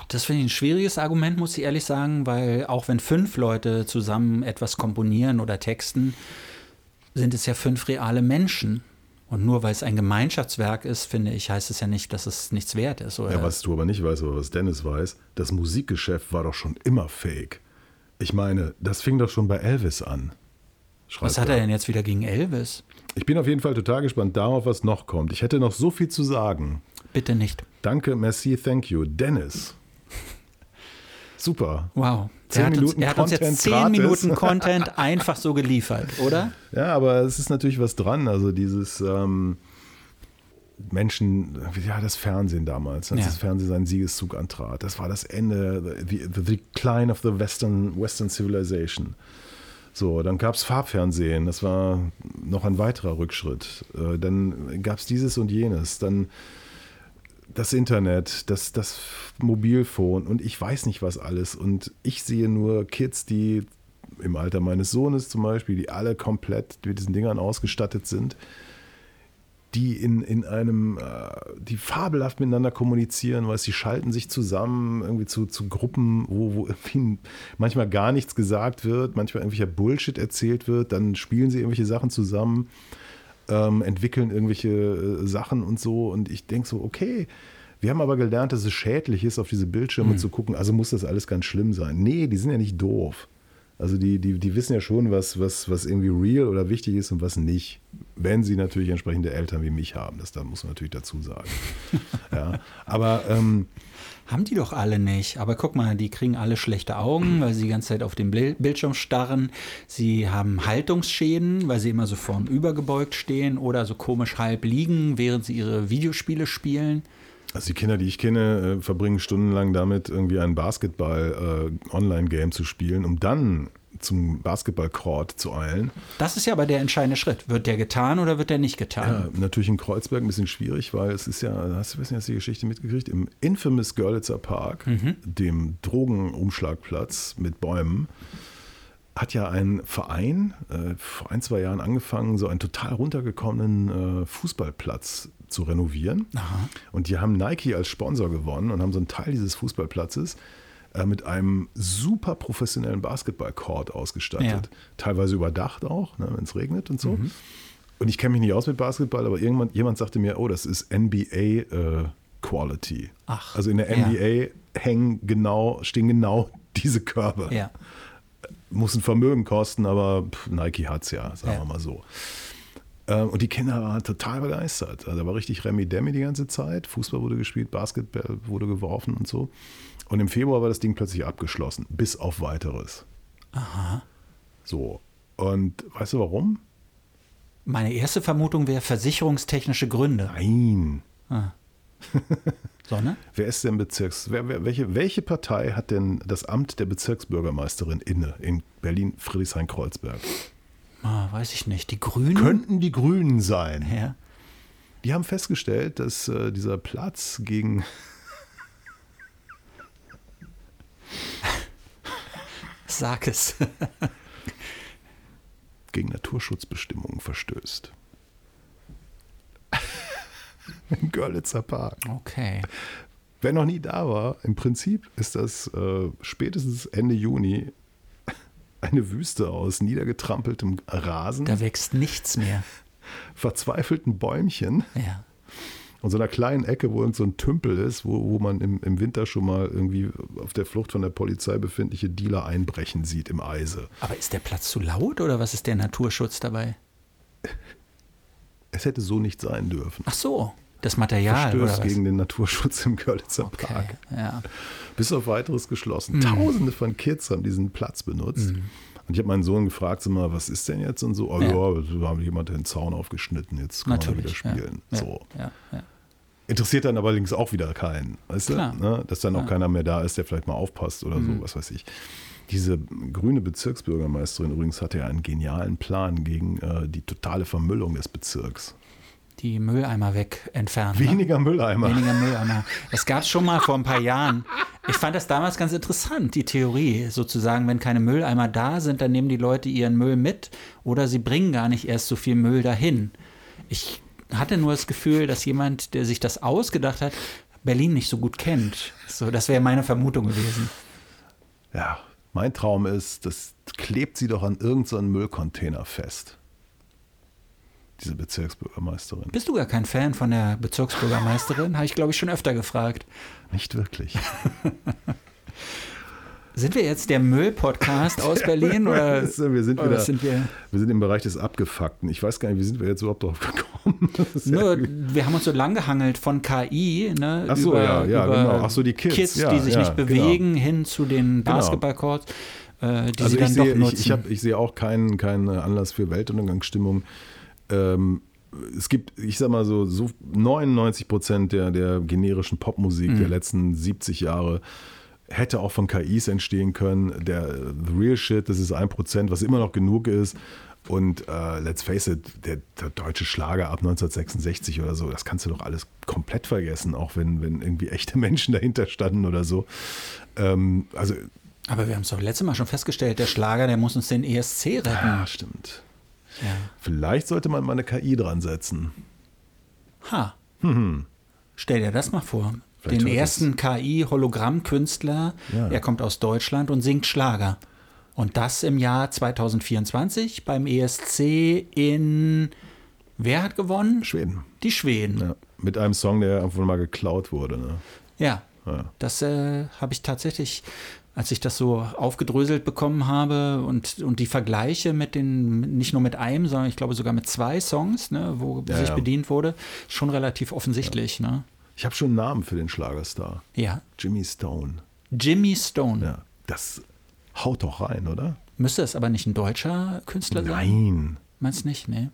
Das finde ich ein schwieriges Argument, muss ich ehrlich sagen, weil auch wenn fünf Leute zusammen etwas komponieren oder texten, sind es ja fünf reale Menschen. Und nur weil es ein Gemeinschaftswerk ist, finde ich, heißt es ja nicht, dass es nichts wert ist. Oder? Ja, was du aber nicht weißt, oder was Dennis weiß, das Musikgeschäft war doch schon immer fake. Ich meine, das fing doch schon bei Elvis an. was hat er denn jetzt wieder gegen Elvis? Ich bin auf jeden Fall total gespannt darauf, was noch kommt. Ich hätte noch so viel zu sagen. Bitte nicht. Danke, merci, thank you. Dennis. Super. Wow. Zehn uns, Minuten er hat uns jetzt Content zehn. Minuten Content einfach so geliefert, oder? Ja, aber es ist natürlich was dran. Also dieses ähm, Menschen, ja, das Fernsehen damals, als Ja. das Fernsehen seinen Siegeszug antrat. Das war das Ende, the, the decline of the Western, Western Civilization. So, dann gab es Farbfernsehen, das war noch ein weiterer Rückschritt. Äh, dann gab es dieses und jenes, dann das Internet, das, das Mobilfon und ich weiß nicht was alles. Und ich sehe nur Kids, die im Alter meines Sohnes zum Beispiel, die alle komplett mit diesen Dingern ausgestattet sind, die in, in einem, äh, die fabelhaft miteinander kommunizieren, weil sie schalten sich zusammen irgendwie zu, zu Gruppen, wo, wo irgendwie manchmal gar nichts gesagt wird, manchmal irgendwelcher Bullshit erzählt wird, dann spielen sie irgendwelche Sachen zusammen, ähm, entwickeln irgendwelche äh, Sachen und so. Und ich denke so, okay, wir haben aber gelernt, dass es schädlich ist, auf diese Bildschirme zu gucken, also muss das alles ganz schlimm sein. Nee, die sind ja nicht doof. Also die, die, die wissen ja schon, was, was, was irgendwie real oder wichtig ist und was nicht. Wenn sie natürlich entsprechende Eltern wie mich haben. Das da muss man natürlich dazu sagen. ja, aber ähm, Haben die doch alle nicht. Aber guck mal, die kriegen alle schlechte Augen, weil sie die ganze Zeit auf den Bil- Bildschirm starren. Sie haben Haltungsschäden, weil sie immer so vorn übergebeugt stehen oder so komisch halb liegen, während sie ihre Videospiele spielen. Also die Kinder, die ich kenne, äh, verbringen stundenlang damit, irgendwie ein Basketball-Online-Game zu spielen, um dann zum Basketball-Court zu eilen. Das ist ja aber der entscheidende Schritt. Wird der getan oder wird der nicht getan? Ja, natürlich in Kreuzberg ein bisschen schwierig, weil es ist ja, hast du wissen, hast du die Geschichte mitgekriegt, im infamous Görlitzer Park, dem Drogenumschlagplatz mit Bäumen, hat ja ein Verein äh, vor ein, zwei Jahren angefangen, so einen total runtergekommenen äh, Fußballplatz zu renovieren. Und die haben Nike als Sponsor gewonnen und haben so einen Teil dieses Fußballplatzes äh, mit einem super professionellen Basketball-Court ausgestattet. Ja. Teilweise überdacht auch, ne, wenn es regnet und so. Und ich kenne mich nicht aus mit Basketball, aber irgendwann, jemand sagte mir, oh, das ist NBA äh, Quality. Ach, also in der ja. NBA hängen genau, stehen genau diese Körbe. Ja. Muss ein Vermögen kosten, aber pff, Nike hat's ja, sagen Ja. wir mal so. Ähm, Und die Kinder waren total begeistert. Also da war richtig Remi Demi die ganze Zeit. Fußball wurde gespielt, Basketball wurde geworfen und so. Und im Februar war das Ding plötzlich abgeschlossen, bis auf weiteres. Aha. So. Und weißt du warum? Meine erste Vermutung wäre versicherungstechnische Gründe. Nein. Ah. Sonne? Wer ist denn Bezirks... Wer, wer, welche, welche Partei hat denn das Amt der Bezirksbürgermeisterin inne in Berlin-Friedrichshain-Kreuzberg? Ah, weiß ich nicht. Die Grünen? Könnten die Grünen sein. Ja. Die haben festgestellt, dass äh, dieser Platz gegen... Sag es. gegen Naturschutzbestimmungen verstößt. Im Görlitzer Park. Okay. Wer noch nie da war, im Prinzip ist das äh, spätestens Ende Juni eine Wüste aus niedergetrampeltem Rasen. Da wächst nichts mehr. Verzweifelten Bäumchen. Ja. Und so einer kleinen Ecke, wo irgend so ein Tümpel ist, wo, wo man im, im Winter schon mal irgendwie auf der Flucht von der Polizei befindliche Dealer einbrechen sieht im Eise. Aber ist der Platz zu laut oder was ist der Naturschutz dabei? Es hätte so nicht sein dürfen. Ach so, das Material. Verstößt gegen den Naturschutz im Görlitzer okay, Park. Ja. Bis auf weiteres geschlossen. Mhm. Tausende von Kids haben diesen Platz benutzt. Mhm. Und ich habe meinen Sohn gefragt, sag mal, was ist denn jetzt? Und so, oh Ja. ja, wir haben jemand den Zaun aufgeschnitten, jetzt kann man wieder Natürlich. spielen. Ja, So. ja. Interessiert dann aber allerdings auch wieder keinen. Weißt Klar. du? Ne? Dass dann auch Ja. keiner mehr da ist, der vielleicht mal aufpasst oder Mhm. so, was weiß ich. Diese grüne Bezirksbürgermeisterin übrigens hatte ja einen genialen Plan gegen äh, die totale Vermüllung des Bezirks. Die Mülleimer weg entfernen. ne? Weniger Mülleimer. Weniger Mülleimer. Das gab es schon mal vor ein paar Jahren. Ich fand das damals ganz interessant, die Theorie. Sozusagen, wenn keine Mülleimer da sind, dann nehmen die Leute ihren Müll mit oder sie bringen gar nicht erst so viel Müll dahin. Ich hatte nur das Gefühl, dass jemand, der sich das ausgedacht hat, Berlin nicht so gut kennt. So, das wäre meine Vermutung gewesen. Ja, mein Traum ist, das klebt sie doch an irgendeinen Müllcontainer fest. Diese Bezirksbürgermeisterin. Bist du gar kein Fan von der Bezirksbürgermeisterin? Habe ich, glaube ich, schon öfter gefragt. Nicht wirklich. Sind wir jetzt der Müll-Podcast aus Berlin? Oder, wir sind oder wieder, sind wir wir sind im Bereich des Abgefuckten. Ich weiß gar nicht, wie sind wir jetzt überhaupt drauf gekommen? Nur, ja- wir haben uns so lang gehangelt von KI, ne? Ach so, über, ja, ja, über genau. Ach so, die Kids, ja, die sich ja, nicht genau. bewegen, hin zu den Genau. Basketballcourts, äh, die also sie dann ich sehe, doch nutzen. ich, ich, hab, ich sehe auch keinen, keinen Anlass für Weltuntergangsstimmung. Ähm, es gibt, ich sag mal so, so 99 Prozent der, der generischen Popmusik Mhm. der letzten 70 Jahre hätte auch von KIs entstehen können. Der The Real Shit, das ist ein Prozent, was immer noch genug ist. Und äh, let's face it, der, der deutsche Schlager ab 1966 oder so, das kannst du doch alles komplett vergessen, auch wenn, wenn irgendwie echte Menschen dahinter standen oder so. Ähm, also, Aber wir haben es doch letztes Mal schon festgestellt, der Schlager, der muss uns den ESC retten. ja, stimmt. Ja. Vielleicht sollte man mal eine KI dran setzen. Ha. Stell dir das mal vor. Vielleicht den ersten KI-Hologrammkünstler, Ja. er kommt aus Deutschland und singt Schlager. Und das im Jahr 2024 beim ESC in. Wer hat gewonnen? Schweden. Die Schweden. Ja. Mit einem Song, der einfach mal geklaut wurde. Ne? Ja, Ja. das äh, habe ich tatsächlich, als ich das so aufgedröselt bekommen habe und, und die Vergleiche mit den, nicht nur mit einem, sondern ich glaube sogar mit zwei Songs, ne, wo Ja, sich ja. bedient wurde, schon relativ offensichtlich. Ja. Ne? Ich habe schon einen Namen für den Schlagerstar. ja. Jimmy Stone. Jimmy Stone. Ja. Das haut doch rein, oder? Müsste es aber nicht ein deutscher Künstler sein? Nein. Meinst du nicht? Nee.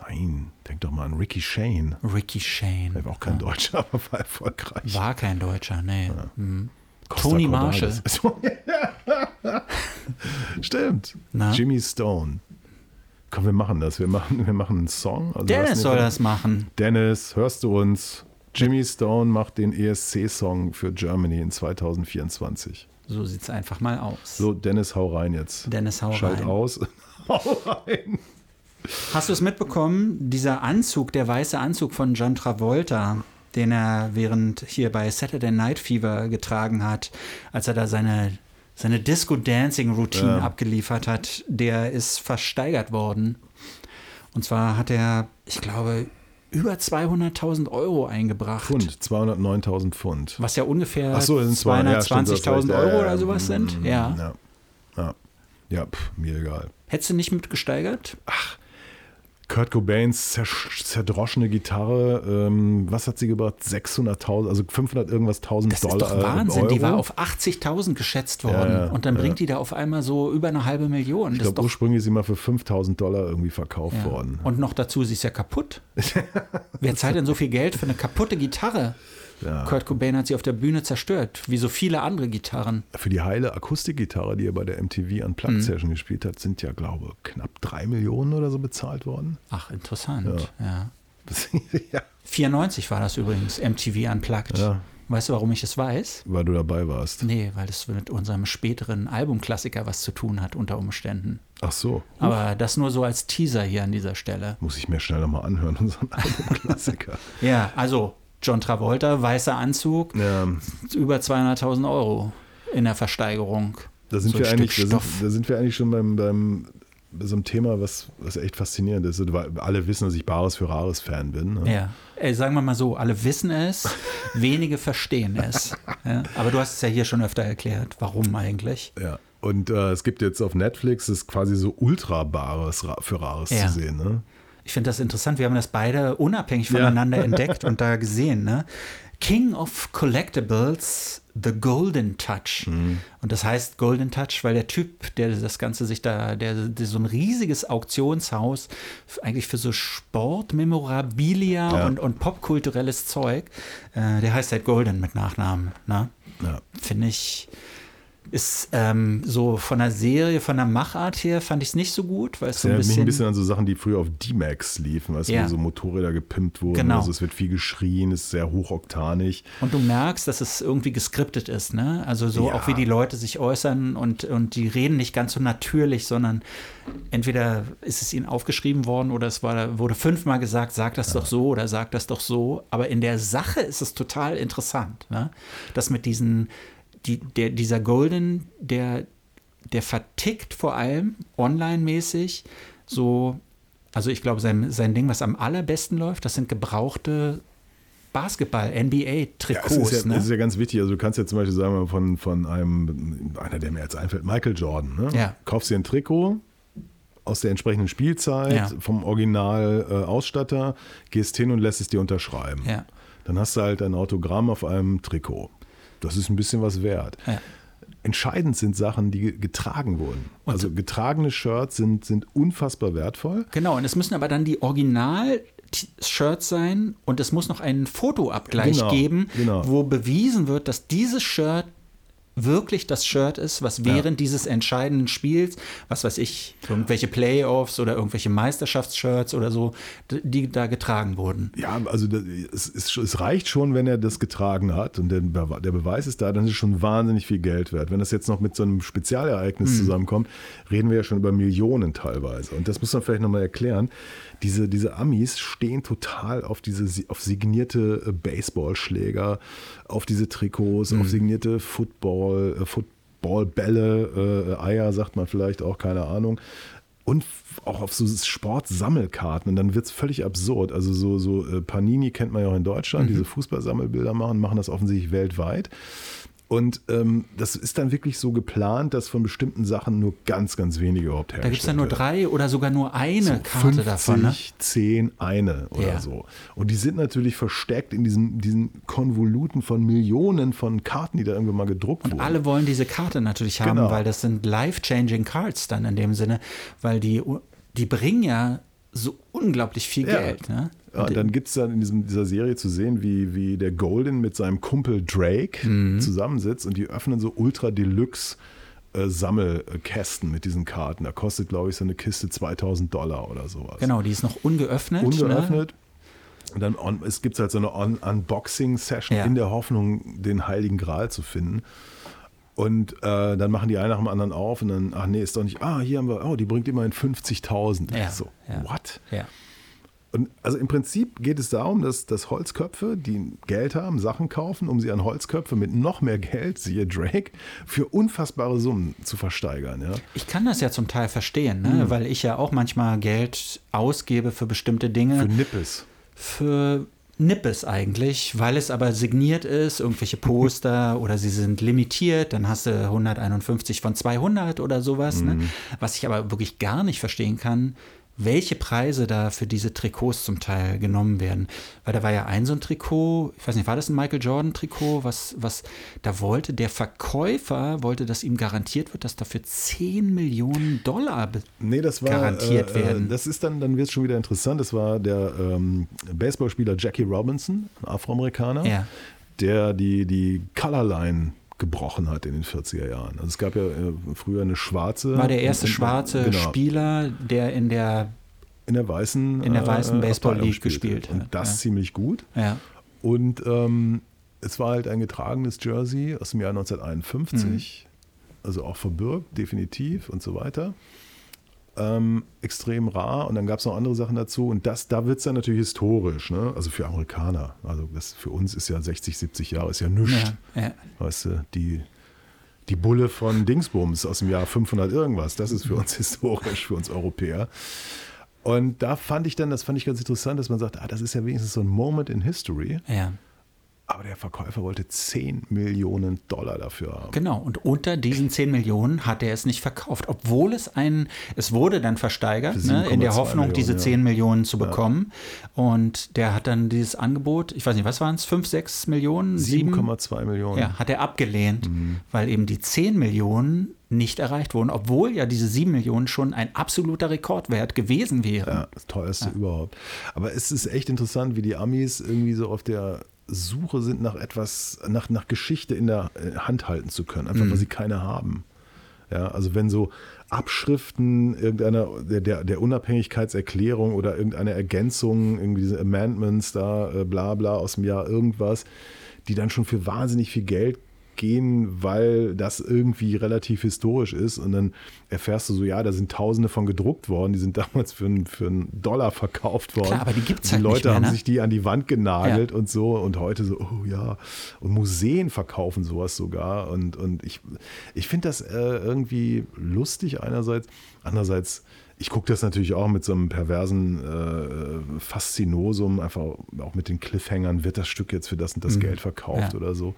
Nein. Denk doch mal an Ricky Shane. Ricky Shane. Er war auch kein Ja. Deutscher, aber war erfolgreich. War kein Deutscher, nee. Mhm. Costa Tony Cordalis. Stimmt. Na? Jimmy Stone. Komm, wir machen das. Wir machen, wir machen einen Song. Also Dennis soll das machen. Dennis, hörst du uns? Jimmy Stone macht den ESC-Song für Germany in 2024. So sieht es einfach mal aus. So, Dennis, hau rein jetzt. Dennis, hau Schalt rein. aus. hau rein. Hast du es mitbekommen? Dieser Anzug, der weiße Anzug von John Travolta, den er während hier bei Saturday Night Fever getragen hat, als er da seine, seine Disco-Dancing-Routine Ja. abgeliefert hat, der ist versteigert worden. Und zwar hat er, ich glaube, über 200.000 Euro eingebracht. Pfund, 209.000 Pfund. Was ja ungefähr Ach so, sind zwei- ja, stimmt, du hast 220.000 recht. Ja, Euro oder sowas sind. Mm, Ja. Ja, ja. ja pff, mir egal. Hättest du nicht mitgesteigert? Kurt Cobains zer zerdroschene Gitarre, ähm, was hat sie gebracht? 600.000, also 500 irgendwas 1000 Das ist Dollar. doch Wahnsinn. Euro. Die war auf 80.000 geschätzt worden. Ja, ja, und dann ja. bringt die da auf einmal so über eine halbe Million. ich Das ist glaube, ursprünglich ist sie mal für 5000 Dollar irgendwie verkauft Ja. worden. Und noch dazu, sie ist ja kaputt. Wer zahlt denn so viel Geld für eine kaputte Gitarre? Ja. Kurt Cobain hat sie auf der Bühne zerstört, wie so viele andere Gitarren. Für die heile Akustikgitarre, die er bei der MTV Unplugged mhm. Session gespielt hat, sind ja, glaube ich, knapp drei Millionen oder so bezahlt worden. Ach, interessant. Ja. ja. ja. 94 war das übrigens, MTV Unplugged. Ja. Weißt du, warum ich es weiß? Weil du dabei warst. Nee, weil das mit unserem späteren Albumklassiker was zu tun hat unter Umständen. Ach so. Aber das nur so als Teaser hier an dieser Stelle. Muss ich mir schnell nochmal anhören, unseren Albumklassiker. ja, also John Travolta, weißer Anzug, ja. über 200.000 Euro in der Versteigerung. Da sind, so wir, eigentlich, da sind, da sind wir eigentlich schon beim, beim so einem Thema, was, was echt faszinierend ist. Weil alle wissen, dass ich Bares für Rares Fan bin. Ne? Ja. Ey, sagen wir mal so, alle wissen es, wenige verstehen es. Ja? Aber du hast es ja hier schon öfter erklärt. Warum eigentlich? Ja. Und äh, es gibt jetzt auf Netflix ist quasi so ultra Bares für Rares ja. zu sehen. Ne? Ich finde das interessant. Wir haben das beide unabhängig voneinander ja. entdeckt und da gesehen. Ne? King of Collectibles, The Golden Touch. Mhm. Und das heißt Golden Touch, weil der Typ, der das Ganze sich da, der, der so ein riesiges Auktionshaus eigentlich für so Sport, Memorabilia ja. und, und popkulturelles Zeug, äh, der heißt halt Golden mit Nachnamen. Ne? Ja. Finde ich ist ähm, so von der Serie, von der Machart her fand ich es nicht so gut, weil es so ein bisschen. Mich ein bisschen an so Sachen, die früher auf D-Max liefen, weißt ja. wo so Motorräder gepimpt wurden. Genau. Also es wird viel geschrien, ist sehr hochoktanig. Und du merkst, dass es irgendwie geskriptet ist, ne? Also so ja. auch wie die Leute sich äußern und, und die reden nicht ganz so natürlich, sondern entweder ist es ihnen aufgeschrieben worden oder es war, wurde fünfmal gesagt, sag das ja. doch so oder sag das doch so. Aber in der Sache ist es total interessant, ne? Das mit diesen die, der, dieser Golden, der, der vertickt vor allem online-mäßig so, also ich glaube, sein, sein Ding, was am allerbesten läuft, das sind gebrauchte Basketball, NBA-Trikots. Ja, das, ist ja, ne? das ist ja ganz wichtig. Also du kannst ja zum Beispiel sagen, von, von einem, einer, der mir jetzt einfällt, Michael Jordan. Ne? Ja. Kaufst dir ein Trikot aus der entsprechenden Spielzeit, ja. vom Original-Ausstatter, äh, gehst hin und lässt es dir unterschreiben. Ja. Dann hast du halt ein Autogramm auf einem Trikot. Das ist ein bisschen was wert. Ja. Entscheidend sind Sachen, die getragen wurden. Und also getragene Shirts sind, sind unfassbar wertvoll. Genau, und es müssen aber dann die Original- Shirts sein und es muss noch einen Fotoabgleich genau, geben, genau. wo bewiesen wird, dass dieses Shirt wirklich das Shirt ist, was während ja. dieses entscheidenden Spiels, was weiß ich, irgendwelche Playoffs oder irgendwelche Meisterschaftsshirts oder so, die da getragen wurden. Ja, also es, es, es reicht schon, wenn er das getragen hat und der, der, Beweis ist da, dann ist es schon wahnsinnig viel Geld wert. Wenn das jetzt noch mit so einem Spezialereignis mhm. zusammenkommt, reden wir ja schon über Millionen teilweise. Und das muss man vielleicht nochmal erklären diese, diese Amis stehen total auf diese auf signierte äh, Baseballschläger, auf diese Trikots, mhm. auf signierte Football, äh, Footballbälle, äh, Eier, sagt man vielleicht auch, keine Ahnung. Und auch auf so Sportsammelkarten. Und dann wird es völlig absurd. Also so, so äh, Panini kennt man ja auch in Deutschland, mhm. diese Fußballsammelbilder machen, machen das offensichtlich weltweit. Und ähm, das ist dann wirklich so geplant, dass von bestimmten Sachen nur ganz, ganz wenige überhaupt hergestellt Da gibt es dann nur drei oder sogar nur eine so Karte 50, davon. Ne? 10, eine oder ja. so. Und die sind natürlich versteckt in diesen, diesen Konvoluten von Millionen von Karten, die da irgendwann mal gedruckt Und wurden. Und alle wollen diese Karte natürlich haben, genau. weil das sind life-changing Cards dann in dem Sinne, weil die, die bringen ja so unglaublich viel ja. Geld. Ne? Ja, dann gibt es dann in diesem, dieser Serie zu sehen, wie, wie der Golden mit seinem Kumpel Drake mhm. zusammensitzt und die öffnen so Ultra Deluxe äh, Sammelkästen mit diesen Karten. Da kostet, glaube ich, so eine Kiste 2000 Dollar oder sowas. Genau, die ist noch ungeöffnet. Ungeöffnet. Ne? Und dann on, es gibt halt so eine On Unboxing-Session ja. in der Hoffnung, den Heiligen Gral zu finden. Und äh, dann machen die einen nach dem anderen auf und dann, ach nee, ist doch nicht, ah, hier haben wir, oh, die bringt immerhin 50.000. Ja, so, ja. what? Ja. Und also im Prinzip geht es darum, dass, dass Holzköpfe, die Geld haben, Sachen kaufen, um sie an Holzköpfe mit noch mehr Geld, siehe Drake, für unfassbare Summen zu versteigern. Ja? Ich kann das ja zum Teil verstehen, ne? Mhm. weil ich ja auch manchmal Geld ausgebe für bestimmte Dinge. Für Nippes. Für Nippes eigentlich, weil es aber signiert ist, irgendwelche Poster oder sie sind limitiert, dann hast du 151 von 200 oder sowas. Mhm. Ne? Was ich aber wirklich gar nicht verstehen kann, welche Preise da für diese Trikots zum Teil genommen werden. Weil da war ja ein so ein Trikot, ich weiß nicht, war das ein Michael Jordan Trikot, was, was da wollte der Verkäufer, wollte, dass ihm garantiert wird, dass dafür 10 Millionen Dollar nee, das war, garantiert äh, werden. Das ist dann, dann wird es schon wieder interessant. Das war der ähm, Baseballspieler Jackie Robinson, Afroamerikaner. Ja der die, die Colorline gebrochen hat in den 40er Jahren. Also es gab ja äh, früher eine schwarze. War der erste schwarze genau. Spieler, der in der in der weißen, in der weißen äh, Baseball League gespielt hat. Und das ja. ziemlich gut. Ja. Und ähm, es war halt ein getragenes Jersey aus dem Jahr 1951. Mhm. Also auch verbürgt, definitiv und so weiter ähm, extrem rar und dann gab es noch andere Sachen dazu und das, da wird es dann natürlich historisch, ne? also für Amerikaner. Also das für uns ist ja 60, 70 Jahre, ist ja nichts. Ja, ja. Weißt du, die, die Bulle von Dingsbums aus dem Jahr 500 irgendwas, das ist für uns historisch, für uns Europäer. Und da fand ich dann, das fand ich ganz interessant, dass man sagt, ah, das ist ja wenigstens so ein Moment in History. Ja. Aber der Verkäufer wollte 10 Millionen Dollar dafür haben. Genau, und unter diesen 10 Millionen hat er es nicht verkauft, obwohl es ein, es wurde dann versteigert, ne, in der Hoffnung, Millionen, diese 10 ja. Millionen zu bekommen. Ja. Und der hat dann dieses Angebot, ich weiß nicht, was waren es, 5, 6 Millionen? 7,2 Millionen. Ja, hat er abgelehnt, mhm. weil eben die 10 Millionen nicht erreicht wurden, obwohl ja diese 7 Millionen schon ein absoluter Rekordwert gewesen wären. Ja, das teuerste ja. überhaupt. Aber es ist echt interessant, wie die Amis irgendwie so auf der Suche sind nach etwas, nach, nach Geschichte in der äh, Hand halten zu können, einfach mhm. weil sie keine haben. Ja, also wenn so Abschriften irgendeiner der, der, der, Unabhängigkeitserklärung oder irgendeine Ergänzung, irgendwie diese Amendments da, äh, bla bla aus dem Jahr irgendwas, die dann schon für wahnsinnig viel Geld gehen, weil das irgendwie relativ historisch ist. Und dann erfährst du so, ja, da sind Tausende von gedruckt worden, die sind damals für, einen, für einen Dollar verkauft worden. Klar, aber die gibt es halt Die Leute mehr, haben ne? sich die an die Wand genagelt ja. und so und heute so, oh ja. Und Museen verkaufen sowas sogar. Und, und ich, ich finde das äh, irgendwie lustig einerseits. Andererseits ich gucke das natürlich auch mit so einem perversen äh, Faszinosum, einfach auch mit den Cliffhangern, wird das Stück jetzt für das und das mhm. Geld verkauft ja. oder so.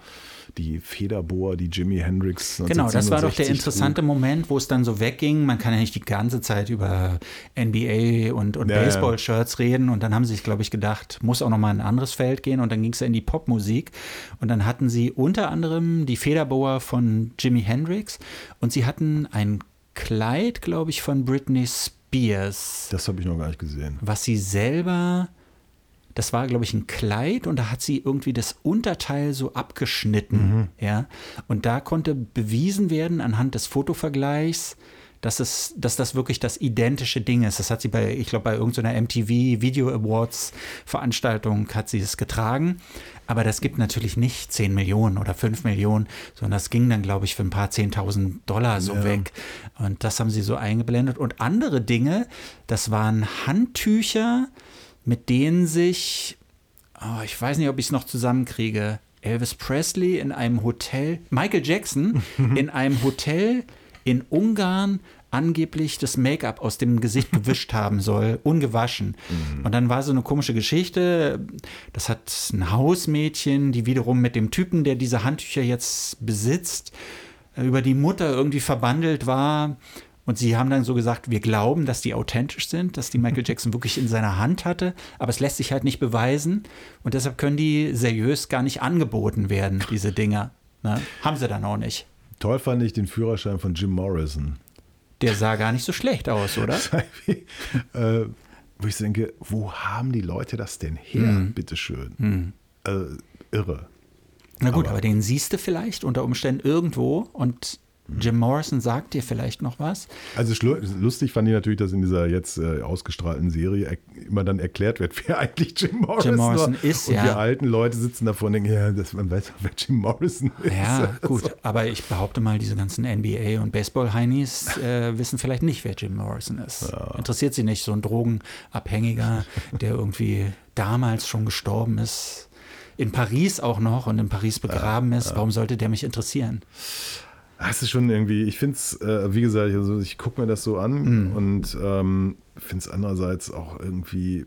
Die Federbohr, die Jimi Hendrix. Genau, das war doch der interessante. Moment, wo es dann so wegging. Man kann ja nicht die ganze Zeit über NBA und, und ja, Baseball-Shirts reden. Und dann haben sie sich, glaube ich, gedacht, muss auch nochmal ein anderes Feld gehen. Und dann ging es ja in die Popmusik. Und dann hatten sie unter anderem die Federbohr von Jimi Hendrix. Und sie hatten ein Kleid, glaube ich, von Britney Spears. Das habe ich noch gar nicht gesehen. Was sie selber, das war, glaube ich, ein Kleid und da hat sie irgendwie das Unterteil so abgeschnitten. Mhm. Ja. Und da konnte bewiesen werden anhand des Fotovergleichs, dass, es, dass das wirklich das identische Ding ist. Das hat sie bei, ich glaube, bei irgendeiner MTV Video Awards Veranstaltung hat sie es getragen. Aber das gibt natürlich nicht 10 Millionen oder 5 Millionen, sondern das ging dann, glaube ich, für ein paar 10.000 Dollar so ja. weg. Und das haben sie so eingeblendet. Und andere Dinge, das waren Handtücher, mit denen sich, oh, ich weiß nicht, ob ich es noch zusammenkriege, Elvis Presley in einem Hotel, Michael Jackson in einem Hotel in Ungarn angeblich das Make-up aus dem Gesicht gewischt haben soll, ungewaschen. Mhm. Und dann war so eine komische Geschichte. Das hat ein Hausmädchen, die wiederum mit dem Typen, der diese Handtücher jetzt besitzt, über die Mutter irgendwie verbandelt war. Und sie haben dann so gesagt, wir glauben, dass die authentisch sind, dass die Michael Jackson wirklich in seiner Hand hatte, aber es lässt sich halt nicht beweisen. Und deshalb können die seriös gar nicht angeboten werden, diese Dinger. Ne? Haben sie dann auch nicht. Toll fand ich den Führerschein von Jim Morrison. Der sah gar nicht so schlecht aus, oder? äh, wo ich denke, wo haben die Leute das denn her, hm. bitteschön? Hm. Äh, irre. Na gut, aber, aber den siehst du vielleicht unter Umständen irgendwo und Jim Morrison sagt dir vielleicht noch was. Also lustig fand ich natürlich, dass in dieser jetzt äh, ausgestrahlten Serie immer dann erklärt wird, wer eigentlich Jim Morrison, Jim Morrison war. ist. Und ja. die alten Leute sitzen davor und denken, ja, das, man weiß wer Jim Morrison ist. Ja, gut, also. aber ich behaupte mal, diese ganzen NBA- und Baseball-Heinis äh, wissen vielleicht nicht, wer Jim Morrison ist. Ja. Interessiert sie nicht, so ein Drogenabhängiger, der irgendwie damals schon gestorben ist. In Paris auch noch und in Paris begraben ist. Warum sollte der mich interessieren? Das ist schon irgendwie, ich finde es, äh, wie gesagt, also ich gucke mir das so an mhm. und ähm, finde es andererseits auch irgendwie.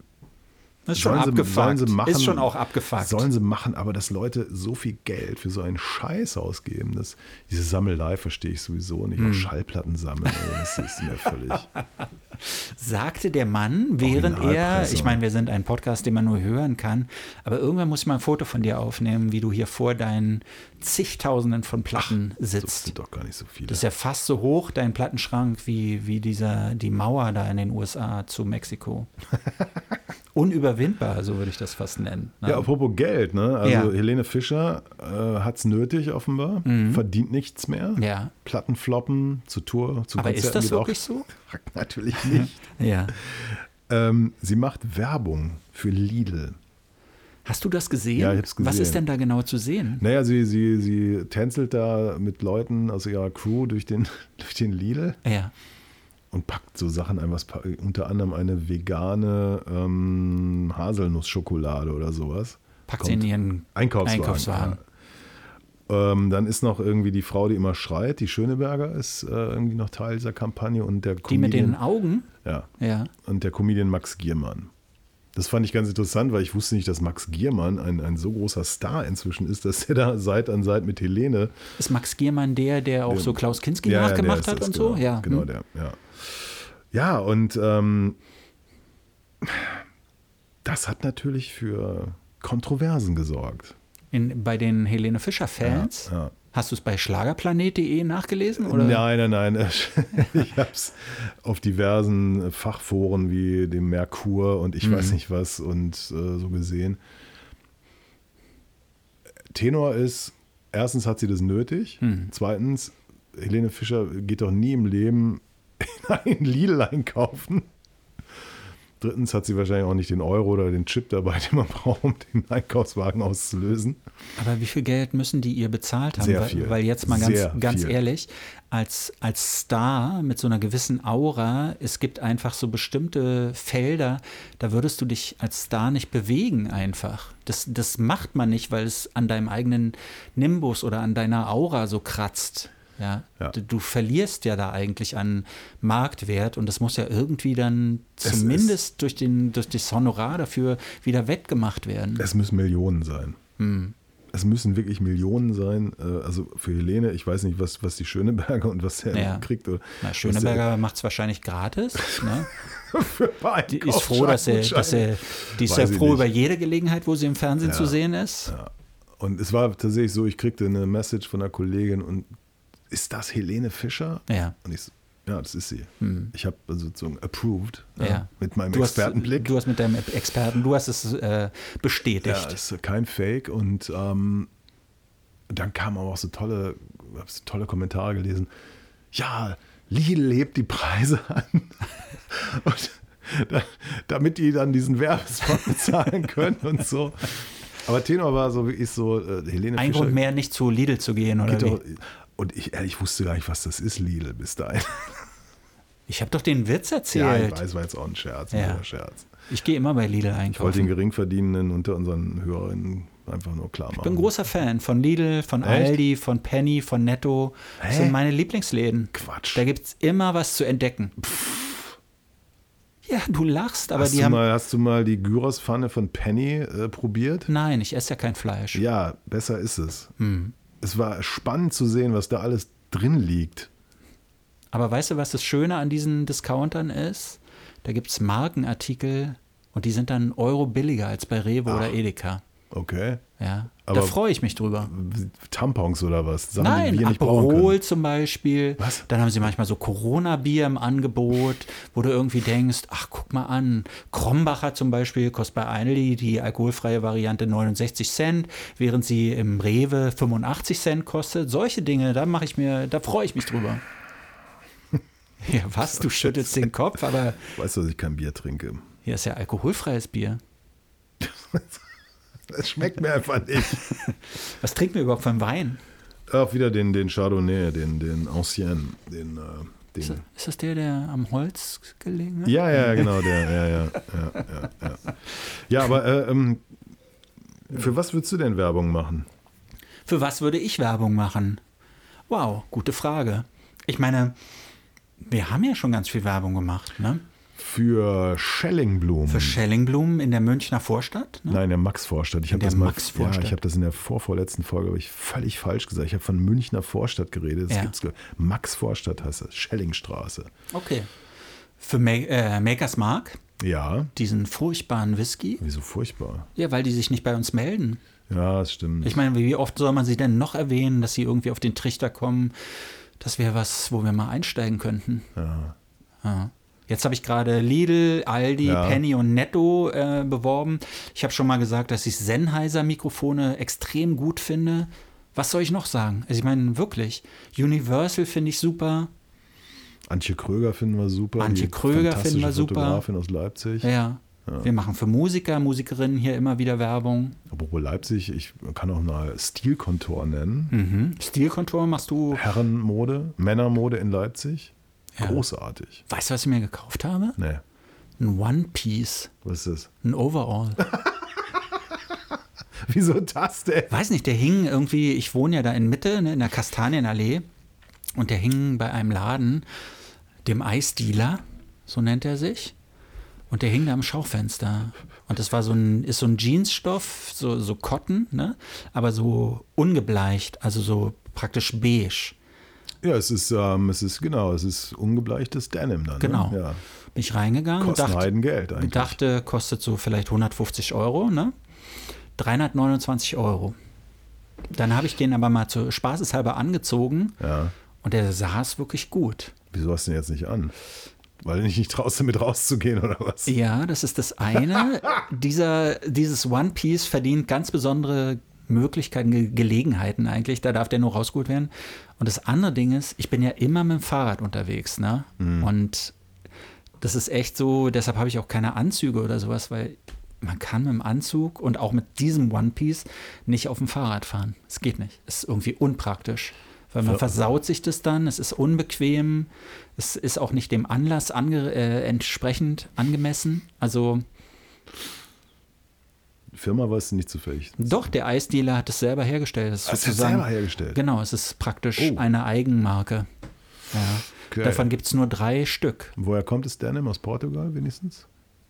Das ist schon abgefuckt. Sie, machen, ist schon auch abgefuckt. Sollen sie machen, aber dass Leute so viel Geld für so einen Scheiß ausgeben, das, diese Sammelei verstehe ich sowieso nicht. Auch Schallplatten sammeln, das ist mir völlig. sagte der Mann, während er, ich meine, wir sind ein Podcast, den man nur hören kann, aber irgendwann muss ich mal ein Foto von dir aufnehmen, wie du hier vor deinen zigtausenden von Platten Ach, sitzt. Das sind doch gar nicht so viele. Das ist ja fast so hoch, dein Plattenschrank, wie, wie dieser, die Mauer da in den USA zu Mexiko. unüberwindbar, so würde ich das fast nennen. Ne? Ja, apropos Geld, ne? Also ja. Helene Fischer äh, hat es nötig offenbar, mhm. verdient nichts mehr. Ja. Platten floppen, zu Tour, zu Aber Konzerten ist das wirklich so? Natürlich nicht. ja. Ähm, sie macht Werbung für Lidl. Hast du das gesehen? Ja, ich hab's gesehen. Was ist denn da genau zu sehen? Naja, sie, sie, sie tänzelt da mit Leuten aus ihrer Crew durch den, durch den Lidl. Ja und packt so Sachen ein, was unter anderem eine vegane ähm, Haselnussschokolade oder sowas. Packt sie in ihren Einkaufswagen. Einkaufswagen. Ja. Ähm, dann ist noch irgendwie die Frau, die immer schreit, die Schöneberger ist äh, irgendwie noch Teil dieser Kampagne und der Comedian, Die mit den Augen? Ja. ja. Und der Comedian Max Giermann. Das fand ich ganz interessant, weil ich wusste nicht, dass Max Giermann ein, ein so großer Star inzwischen ist, dass er da Seit an Seit mit Helene. Ist Max Giermann der, der auch der, so Klaus Kinski ja, nachgemacht hat und genau, so? Ja, genau hm. der, ja. Ja, und ähm, das hat natürlich für Kontroversen gesorgt. In, bei den Helene Fischer-Fans? Ja, ja. Hast du es bei schlagerplanet.de nachgelesen? Oder? Nein, nein, nein. Ich habe es auf diversen Fachforen wie dem Merkur und ich mhm. weiß nicht was und äh, so gesehen. Tenor ist, erstens hat sie das nötig. Mhm. Zweitens, Helene Fischer geht doch nie im Leben in ein Lidl einkaufen. Drittens hat sie wahrscheinlich auch nicht den Euro oder den Chip dabei, den man braucht, um den Einkaufswagen auszulösen. Aber wie viel Geld müssen die ihr bezahlt haben? Sehr viel. Weil, jetzt mal ganz, ganz ehrlich, als, als Star mit so einer gewissen Aura, es gibt einfach so bestimmte Felder, da würdest du dich als Star nicht bewegen einfach. Das, das macht man nicht, weil es an deinem eigenen Nimbus oder an deiner Aura so kratzt. Ja, ja. Du, du, verlierst ja da eigentlich an Marktwert und das muss ja irgendwie dann es zumindest durch, den, durch das Honorar dafür wieder wettgemacht werden. Es müssen Millionen sein. Hm. Es müssen wirklich Millionen sein. Äh, also für Helene, ich weiß nicht, was, was die Schöneberger und was er ja. kriegt. Oder Na, Schöneberger macht es wahrscheinlich gratis. Ne? die ist froh, dass er, dass er, die ist ja froh nicht. über jede Gelegenheit, wo sie im Fernsehen ja. zu sehen ist. Ja. Und es war tatsächlich so, ich kriegte eine Message von einer Kollegin und ist das Helene Fischer? Ja. Und ich so, ja, das ist sie. Hm. Ich habe sozusagen approved ja. Ja, mit meinem du Expertenblick. Hast, du hast mit deinem Experten, du hast es äh, bestätigt. Ja, ist kein Fake. Und ähm, dann kamen auch so tolle, so tolle Kommentare gelesen. Ja, Lidl hebt die Preise an. und da, damit die dann diesen Werbespot bezahlen können und so. Aber Tenor war so wie ich so, äh, Helene Ein Fischer, Grund mehr, nicht zu Lidl zu gehen, oder wie? Und ich ehrlich wusste gar nicht, was das ist, Lidl, bis dahin. Ich habe doch den Witz erzählt. Ja, ich weiß, war jetzt auch ein Scherz. Ja. Ein Scherz. Ich gehe immer bei Lidl einkaufen. Ich wollte den Geringverdienenden unter unseren Hörerinnen einfach nur klar machen. Ich bin ein großer Fan von Lidl, von Echt? Aldi, von Penny, von Netto. Hä? Das sind meine Lieblingsläden. Quatsch. Da gibt es immer was zu entdecken. Pff. Ja, du lachst, aber hast die haben. Mal, hast du mal die Gyrospfanne von Penny äh, probiert? Nein, ich esse ja kein Fleisch. Ja, besser ist es. Hm es war spannend zu sehen, was da alles drin liegt. Aber weißt du, was das Schöne an diesen Discountern ist? Da gibt es Markenartikel und die sind dann einen Euro billiger als bei Rewe Ach, oder Edeka. Okay. Ja, Aber da freue ich mich drüber. Tampons oder was? Sachen, Nein, die Aperol zum Beispiel. Was? Dann haben sie manchmal so Corona-Bier im Angebot, wo du irgendwie denkst, ach, guck mal an, Krombacher zum Beispiel kostet bei Aldi die alkoholfreie Variante 69 Cent, während sie im Rewe 85 Cent kostet. Solche Dinge, da mache ich mir, da freue ich mich drüber. Ja, was? Du schüttelst den Kopf, aber. Weißt du, dass ich kein Bier trinke? Hier ist ja alkoholfreies Bier. Es schmeckt mir einfach nicht. Was trinken wir überhaupt von Wein? Auch wieder den, den Chardonnay, den, den Ancien, den, äh, den ist, ist, das der, der am Holz gelegen hat? Ja, ja, genau, der, ja, ja, ja, ja. Ja, ja aber äh, ähm, für was würdest du denn Werbung machen? Für was würde ich Werbung machen? Wow, gute Frage. Ich meine, wir haben ja schon ganz viel Werbung gemacht, ne? Für Schellingblumen. Für Schellingblumen in der Münchner Vorstadt? Ne? Nein, in der Max-Vorstadt. Ich habe das, mal, ja, ich hab das in der vorvorletzten Folge ich völlig falsch gesagt. Ich habe von Münchner Vorstadt geredet. Das ja. gibt's, Max-Vorstadt heißt es, Schellingstraße. Okay. Für Ma äh, Makers Mark? Ja. Diesen furchtbaren Whisky? Wieso furchtbar? Ja, weil die sich nicht bei uns melden. Ja, das stimmt. Ich meine, wie oft soll man sie denn noch erwähnen, dass sie irgendwie auf den Trichter kommen? Das wäre was, wo wir mal einsteigen könnten. Ja. ja. Jetzt habe ich gerade Lidl, Aldi, ja. Penny und Netto äh, beworben. Ich habe schon mal gesagt, dass ich Sennheiser-Mikrofone extrem gut finde. Was soll ich noch sagen? Also ich meine, wirklich. Universal finde ich super. Antje Kröger finden wir super. Antje Kröger finden wir super. Fotografin aus Leipzig. Ja. ja. Wir machen für Musiker, Musikerinnen hier immer wieder Werbung. Apropos Leipzig, ich kann auch mal Stilkontor nennen. Mhm. Stilkontor machst du? Herrenmode, Männermode in Leipzig. Ja. Großartig. Weißt du, was ich mir gekauft habe? Nee. Ein One Piece. Was ist das? Ein Overall. Wieso das denn? Weiß nicht, der hing irgendwie, ich wohne ja da in Mitte, ne, in der Kastanienallee. Und der hing bei einem Laden, dem Eisdealer, so nennt er sich. Und der hing da am Schaufenster. Und das war so ein, ist so ein Jeansstoff, so, so Cotton, ne? aber so ungebleicht, also so praktisch beige. Ja, es ist, ähm, es ist genau, es ist ungebleichtes Denim dann. Ne? Genau. Ne? Ja. Bin ich reingegangen und dachte, Geld eigentlich. dachte, kostet so vielleicht 150 Euro, ne? 329 Euro. Dann habe ich den aber mal zu spaßeshalber angezogen ja. und der saß wirklich gut. Wieso hast du den jetzt nicht an? Weil du dich nicht traust, damit rauszugehen oder was? Ja, das ist das eine. Dieser, dieses One Piece verdient ganz besondere Möglichkeiten, Ge Gelegenheiten eigentlich. Da darf der nur rausgeholt werden. Und das andere Ding ist, ich bin ja immer mit dem Fahrrad unterwegs, ne? Mhm. Und das ist echt so, deshalb habe ich auch keine Anzüge oder sowas, weil man kann mit dem Anzug und auch mit diesem One Piece nicht auf dem Fahrrad fahren. Es geht nicht. Es ist irgendwie unpraktisch. Weil man versaut sich das dann, es ist unbequem, es ist auch nicht dem Anlass ange äh, entsprechend angemessen. Also Firma war es nicht zufällig. Doch, der Eisdealer hat es selber hergestellt. Das ist selber hergestellt? Genau, es ist praktisch oh. eine Eigenmarke. Ja. Okay. Davon gibt es nur drei Stück. Woher kommt es Denim? Aus Portugal wenigstens?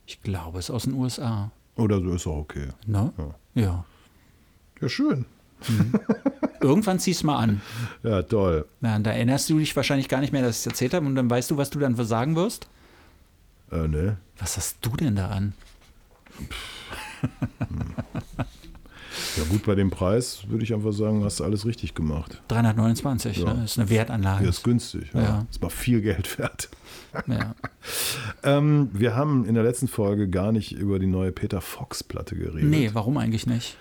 Ich glaube, es ist aus den USA. Oder so ist auch okay. No? Ja. ja. Ja, schön. Mhm. Irgendwann ziehst du mal an. Ja, toll. Ja, da erinnerst du dich wahrscheinlich gar nicht mehr, dass ich es erzählt habe und dann weißt du, was du dann sagen wirst? Äh, ne. Was hast du denn da an? Ja gut, bei dem Preis würde ich einfach sagen, hast du alles richtig gemacht. 329, ja. ne? ist eine Wertanlage. Ja, ist günstig. Ja. ja. Ist mal viel Geld wert. Ja. ähm, wir haben in der letzten Folge gar nicht über die neue Peter Fox-Platte geredet. Nee, warum eigentlich nicht?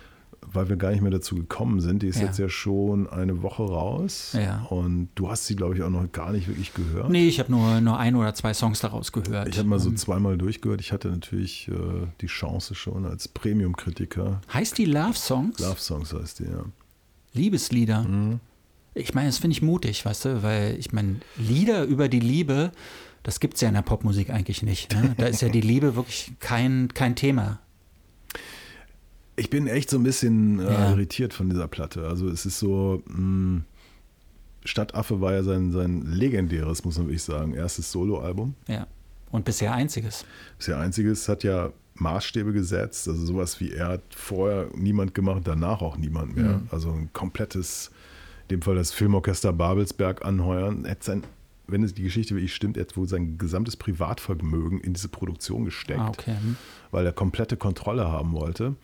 Weil wir gar nicht mehr dazu gekommen sind. Die ist ja. jetzt ja schon eine Woche raus. Ja. Und du hast sie, glaube ich, auch noch gar nicht wirklich gehört. Nee, ich habe nur, nur ein oder zwei Songs daraus gehört. Ich habe mal so zweimal durchgehört. Ich hatte natürlich äh, die Chance schon als Premium-Kritiker. Heißt die Love Songs? Love Songs heißt die, ja. Liebeslieder. Mhm. Ich meine, das finde ich mutig, weißt du, weil ich meine, Lieder über die Liebe, das gibt es ja in der Popmusik eigentlich nicht. Ne? Da ist ja die Liebe wirklich kein, kein Thema. Ich bin echt so ein bisschen äh, ja. irritiert von dieser Platte. Also es ist so, mh, hm, Stadtaffe war ja sein, sein legendäres, muss man wirklich sagen, erstes Soloalbum. Ja. Und bisher einziges. Bisher einziges hat ja Maßstäbe gesetzt. Also sowas wie er hat vorher niemand gemacht, danach auch niemand mehr. Mhm. Also ein komplettes, in dem Fall das Filmorchester Babelsberg anheuern. Er hat sein, wenn es die Geschichte wirklich stimmt, er hat wohl sein gesamtes Privatvermögen in diese Produktion gesteckt, ah, okay. Hm. weil er komplette Kontrolle haben wollte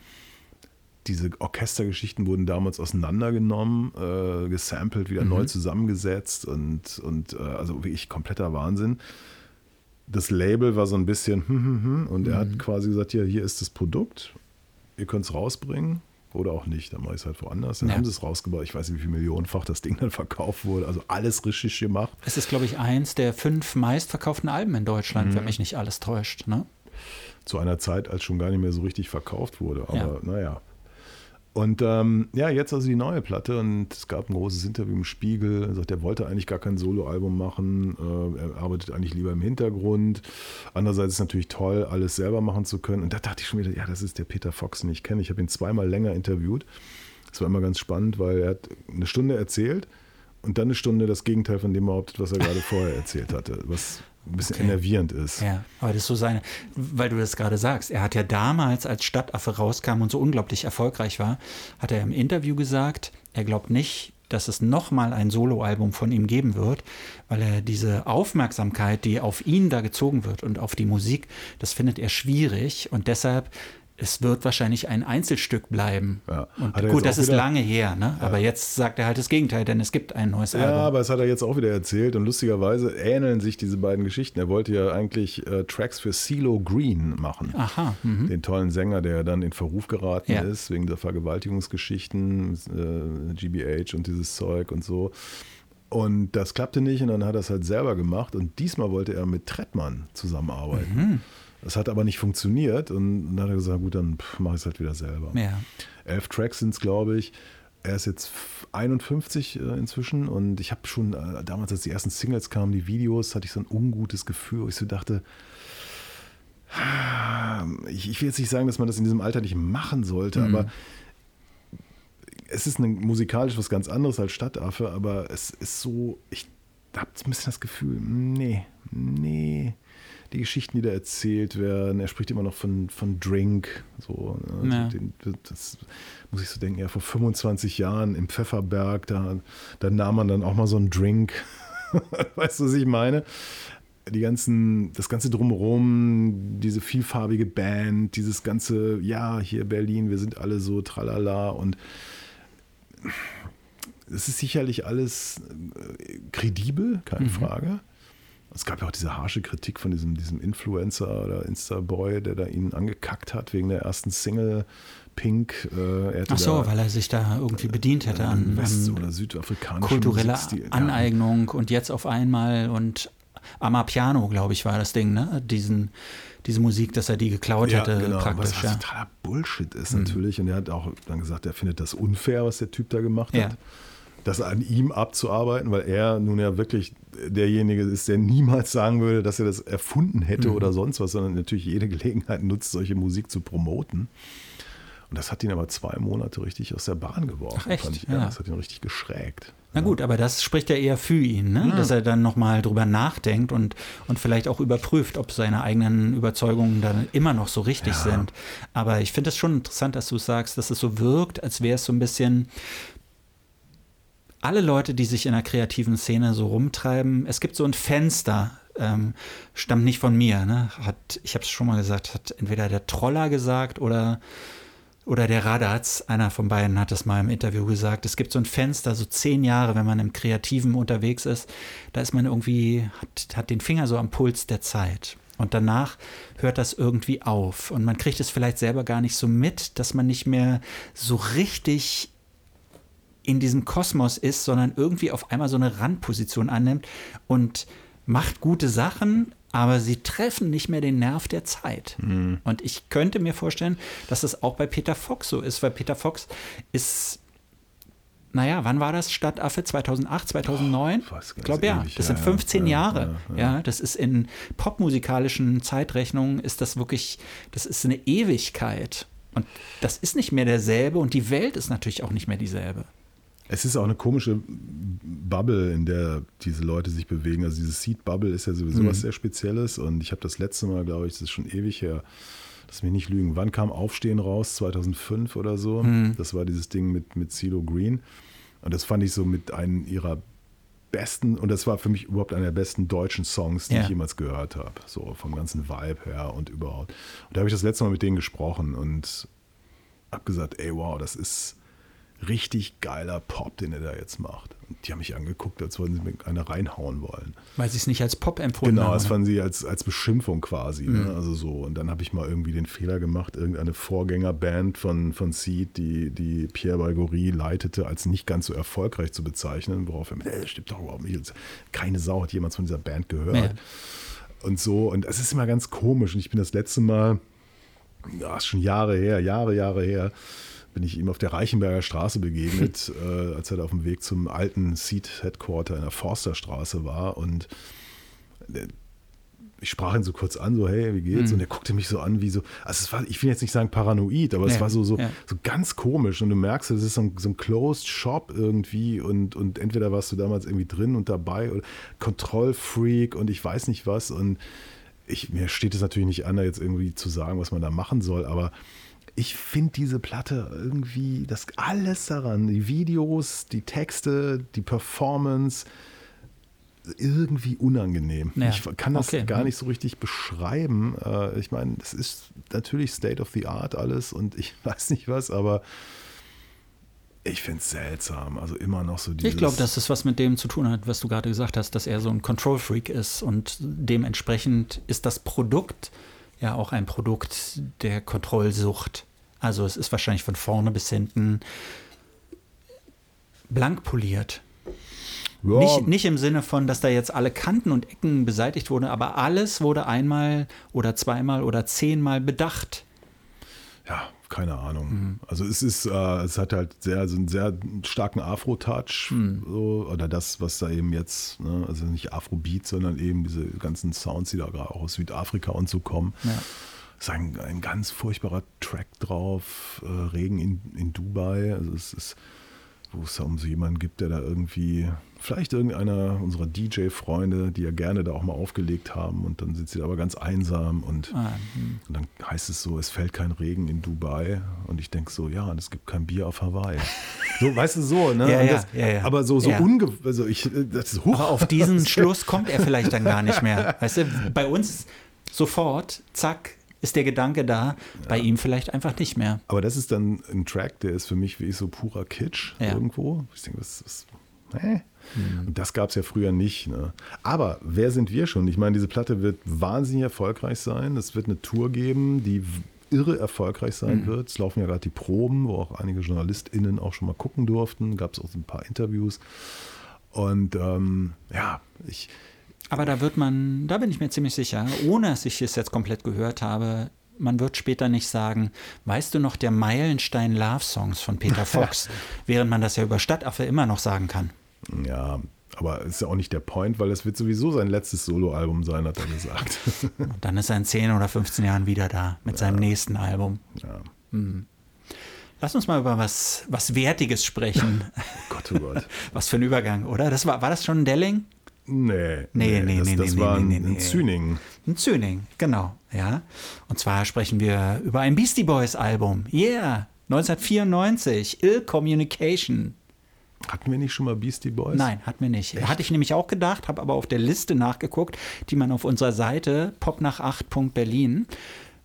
diese Orchestergeschichten wurden damals auseinandergenommen, äh, gesampelt, wieder mhm. neu zusammengesetzt und, und äh, also wirklich kompletter Wahnsinn. Das Label war so ein bisschen hm, hm, hm, und mhm. er hat mhm. quasi gesagt, ja, hier ist das Produkt, ihr könnt es rausbringen oder auch nicht, dann mache ich es halt woanders. Dann ja. haben sie es rausgebaut, ich weiß nicht, wie viel Millionenfach das Ding dann verkauft wurde, also alles richtig gemacht. Es ist, glaube ich, eins der fünf meistverkauften Alben in Deutschland, mhm. wenn mich nicht alles täuscht, ne? Zu einer Zeit, als schon gar nicht mehr so richtig verkauft wurde, aber ja. naja, und ähm, ja, jetzt also die neue Platte und es gab ein großes Interview im Spiegel. Er sagt, er wollte eigentlich gar kein Soloalbum machen. Äh, er arbeitet eigentlich lieber im Hintergrund. Andererseits ist es natürlich toll, alles selber machen zu können. Und da dachte ich schon wieder, ja, das ist der Peter Fox, den ich kenne. Ich habe ihn zweimal länger interviewt. Das war immer ganz spannend, weil er hat eine Stunde erzählt und dann eine Stunde das Gegenteil von dem behauptet, was er gerade vorher erzählt hatte. Was ein bisschen okay. enervierend ist. Ja, aber das ist so seine, weil du das gerade sagst, er hat ja damals, als Stadtaffe rauskam und so unglaublich erfolgreich war, hat er im Interview gesagt, er glaubt nicht, dass es nochmal ein Soloalbum von ihm geben wird, weil er diese Aufmerksamkeit, die auf ihn da gezogen wird und auf die Musik, das findet er schwierig und deshalb es wird wahrscheinlich ein Einzelstück bleiben. Ja. Und gut, das ist lange her, ne? Ja. aber jetzt sagt er halt das Gegenteil, denn es gibt ein neues Album. Ja, aber es hat er jetzt auch wieder erzählt und lustigerweise ähneln sich diese beiden Geschichten. Er wollte ja eigentlich äh, Tracks für CeeLo Green machen. Aha. Mhm. Den tollen Sänger, der dann in Verruf geraten ja. ist wegen der Vergewaltigungsgeschichten, äh, GBH und dieses Zeug und so. Und das klappte nicht und dann hat er es halt selber gemacht und diesmal wollte er mit Trettmann zusammenarbeiten. Mhm. Das hat aber nicht funktioniert und dann hat er gesagt, gut, dann mache ich es halt wieder selber. Ja. Elf Tracks sind es, glaube ich. Er ist jetzt 51 äh, inzwischen und ich habe schon äh, damals, als die ersten Singles kamen, die Videos, hatte ich so ein ungutes Gefühl, wo ich so dachte, ich, ich will jetzt nicht sagen, dass man das in diesem Alter nicht machen sollte, mhm. aber es ist eine, musikalisch was ganz anderes als Stadtaffe, aber es ist so, ich habe ein bisschen das Gefühl, nee, nee, die Geschichten, die da erzählt werden. Er spricht immer noch von, von Drink. So, ne? ja. den, das muss ich so denken, ja, vor 25 Jahren im Pfefferberg, da, da nahm man dann auch mal so einen Drink. weißt du, was ich meine? Die ganzen, das ganze Drumherum, diese vielfarbige Band, dieses ganze, ja, hier Berlin, wir sind alle so tralala und es ist sicherlich alles äh, kredibel, keine mhm. Frage. Es gab ja auch diese harsche Kritik von diesem, diesem Influencer oder Insta-Boy, der da ihn angekackt hat wegen der ersten Single Pink. Äh, Ach so, da, weil er sich da irgendwie bedient hätte an West- oder südafrikanische kulturelle Musikstil. Aneignung ja. und jetzt auf einmal und Amapiano, glaube ich, war das Ding, ne? Diesen, diese Musik, dass er die geklaut ja, hätte, genau. praktisch. Was, was ja. totaler Bullshit ist mhm. natürlich. Und er hat auch dann gesagt, er findet das unfair, was der Typ da gemacht hat. Das an ihm abzuarbeiten, weil er nun ja wirklich derjenige ist, der niemals sagen würde, dass er das erfunden hätte mhm. oder sonst was, sondern natürlich jede Gelegenheit nutzt, solche Musik zu promoten. Und das hat ihn aber zwei Monate richtig aus der Bahn geworfen, Ach, fand ich. Ja. ja. Das hat ihn richtig geschrägt. Na gut, aber das spricht ja eher für ihn, ne? ja. dass er dann nochmal drüber nachdenkt und, und vielleicht auch überprüft, ob seine eigenen Überzeugungen dann immer noch so richtig ja. sind. Aber ich finde es schon interessant, dass du sagst, dass es so wirkt, als wäre es so ein bisschen alle Leute, die sich in der kreativen Szene so rumtreiben, es gibt so ein Fenster, ähm, stammt nicht von mir, ne? Hat, ich habe es schon mal gesagt, hat entweder der Troller gesagt oder, oder der Radatz, einer von beiden hat es mal im Interview gesagt. Es gibt so ein Fenster, so zehn Jahre, wenn man im Kreativen unterwegs ist, da ist man irgendwie, hat, hat den Finger so am Puls der Zeit. Und danach hört das irgendwie auf. Und man kriegt es vielleicht selber gar nicht so mit, dass man nicht mehr so richtig in diesem Kosmos ist, sondern irgendwie auf einmal so eine Randposition annimmt und macht gute Sachen, aber sie treffen nicht mehr den Nerv der Zeit. Mhm. Und ich könnte mir vorstellen, dass das auch bei Peter Fox so ist, weil Peter Fox ist naja, wann war das? Stadtaffe 2008, 2009? Oh, ich glaube ja, das sind 15 ja, Jahre. Ja, ja. ja, das ist in popmusikalischen Zeitrechnungen ist das wirklich, das ist eine Ewigkeit. Und das ist nicht mehr derselbe und die Welt ist natürlich auch nicht mehr dieselbe. Es ist auch eine komische Bubble, in der diese Leute sich bewegen. Also diese Seed-Bubble ist ja sowieso mhm. was sehr Spezielles. Und ich habe das letzte Mal, glaube ich, das ist schon ewig her, lass mich nicht lügen, wann kam Aufstehen raus? 2005 oder so. Mhm. Das war dieses Ding mit, mit CeeLo Green. Und das fand ich so mit einem ihrer besten, und das war für mich überhaupt einer der besten deutschen Songs, die ja. ich jemals gehört habe. So vom ganzen Vibe her und überhaupt. Und da habe ich das letzte Mal mit denen gesprochen und habe gesagt, ey, wow, das ist richtig geiler Pop, den er da jetzt macht. Und die haben mich angeguckt, als würden sie mir eine reinhauen wollen. Weil sie es nicht als Pop empfunden genau, haben. Genau, das fanden sie als, als Beschimpfung quasi. Ne? Mhm. Ne? Also so. Und dann habe ich mal irgendwie den Fehler gemacht, irgendeine Vorgängerband von, von Seed, die, die Pierre Balgory leitete, als nicht ganz so erfolgreich zu bezeichnen, worauf er, äh, stimmt doch überhaupt nicht. Keine Sau hat jemals von dieser Band gehört. Ja. Und so. Und es ist immer ganz komisch. Und ich bin das letzte Mal, ja, ist schon Jahre her, Jahre, Jahre her, bin ich ihm auf der Reichenberger Straße begegnet, äh, als er da auf dem Weg zum alten Seat Headquarter in der Forsterstraße war. Und äh, ich sprach ihn so kurz an, so, hey, wie geht's? Mhm. Und er guckte mich so an, wie so, also es war, ich will jetzt nicht sagen paranoid, aber ja, es war so, so, ja. so ganz komisch. Und du merkst, es ist so ein, so ein Closed Shop irgendwie und, und entweder warst du damals irgendwie drin und dabei oder Kontrollfreak und ich weiß nicht was. Und ich, mir steht es natürlich nicht an, da jetzt irgendwie zu sagen, was man da machen soll, aber ich finde diese Platte irgendwie, das alles daran, die Videos, die Texte, die Performance, irgendwie unangenehm. Ja. Ich kann das okay. gar nicht so richtig beschreiben. Äh, ich meine, es ist natürlich State of the Art alles und ich weiß nicht was, aber ich finde es seltsam. Also immer noch so dieses. Ich glaube, dass es was mit dem zu tun hat, was du gerade gesagt hast, dass er so ein Control-Freak ist und dementsprechend ist das Produkt ja auch ein Produkt der Kontrollsucht. Also es ist wahrscheinlich von vorne bis hinten blank poliert. Ja. Nicht, nicht im Sinne von, dass da jetzt alle Kanten und Ecken beseitigt wurden, aber alles wurde einmal oder zweimal oder zehnmal bedacht. Ja, keine Ahnung. Mhm. Also es ist, äh, es hat halt sehr, so einen sehr starken Afro-Touch, mhm. so, oder das, was da eben jetzt, ne, also nicht Afrobeat, sondern eben diese ganzen Sounds, die da gerade auch aus Südafrika und so kommen. Ja. Es ist ein, ein ganz furchtbarer Track drauf, äh, Regen in, in Dubai. Also es ist wo es um so jemanden gibt, der da irgendwie, vielleicht irgendeiner unserer DJ-Freunde, die ja gerne da auch mal aufgelegt haben und dann sind sie da aber ganz einsam und, ah, hm. und dann heißt es so, es fällt kein Regen in Dubai und ich denke so, ja, und es gibt kein Bier auf Hawaii. So, weißt du, so, ne? Ja, das, ja, ja, aber so, so ja. unge... Also ich, das ist hoch. Aber auf diesen Schluss kommt er vielleicht dann gar nicht mehr. Weißt du, bei uns sofort, zack, ist der Gedanke da, ja. bei ihm vielleicht einfach nicht mehr. Aber das ist dann ein Track, der ist für mich wie so purer Kitsch ja. irgendwo. Ich denke, das ist. Äh. Mhm. Und das gab es ja früher nicht. Ne? Aber wer sind wir schon? Ich meine, diese Platte wird wahnsinnig erfolgreich sein. Es wird eine Tour geben, die irre erfolgreich sein mhm. wird. Es laufen ja gerade die Proben, wo auch einige JournalistInnen auch schon mal gucken durften. Gab es auch so ein paar Interviews. Und ähm, ja, ich, aber da wird man, da bin ich mir ziemlich sicher, ohne dass ich es jetzt komplett gehört habe, man wird später nicht sagen, weißt du noch der Meilenstein Love Songs von Peter Fox, während man das ja über Stadtaffe immer noch sagen kann. Ja, aber ist ja auch nicht der Point, weil es wird sowieso sein letztes Soloalbum sein, hat er gesagt. Und dann ist er in 10 oder 15 Jahren wieder da mit ja. seinem nächsten Album. Ja. Mhm. Lass uns mal über was, was Wertiges sprechen. oh Gott, oh Gott. Was für ein Übergang, oder? Das war, war das schon ein Delling? Nee, nee, nee, das, nee, das nee, war nee, nee, ein Zyning. Ein Zyning, genau, ja. Und zwar sprechen wir über ein Beastie Boys Album. Yeah, 1994, Ill Communication. Hatten wir nicht schon mal Beastie Boys? Nein, hatten wir nicht. Echt? Hatte ich nämlich auch gedacht, habe aber auf der Liste nachgeguckt, die man auf unserer Seite popnach8.berlin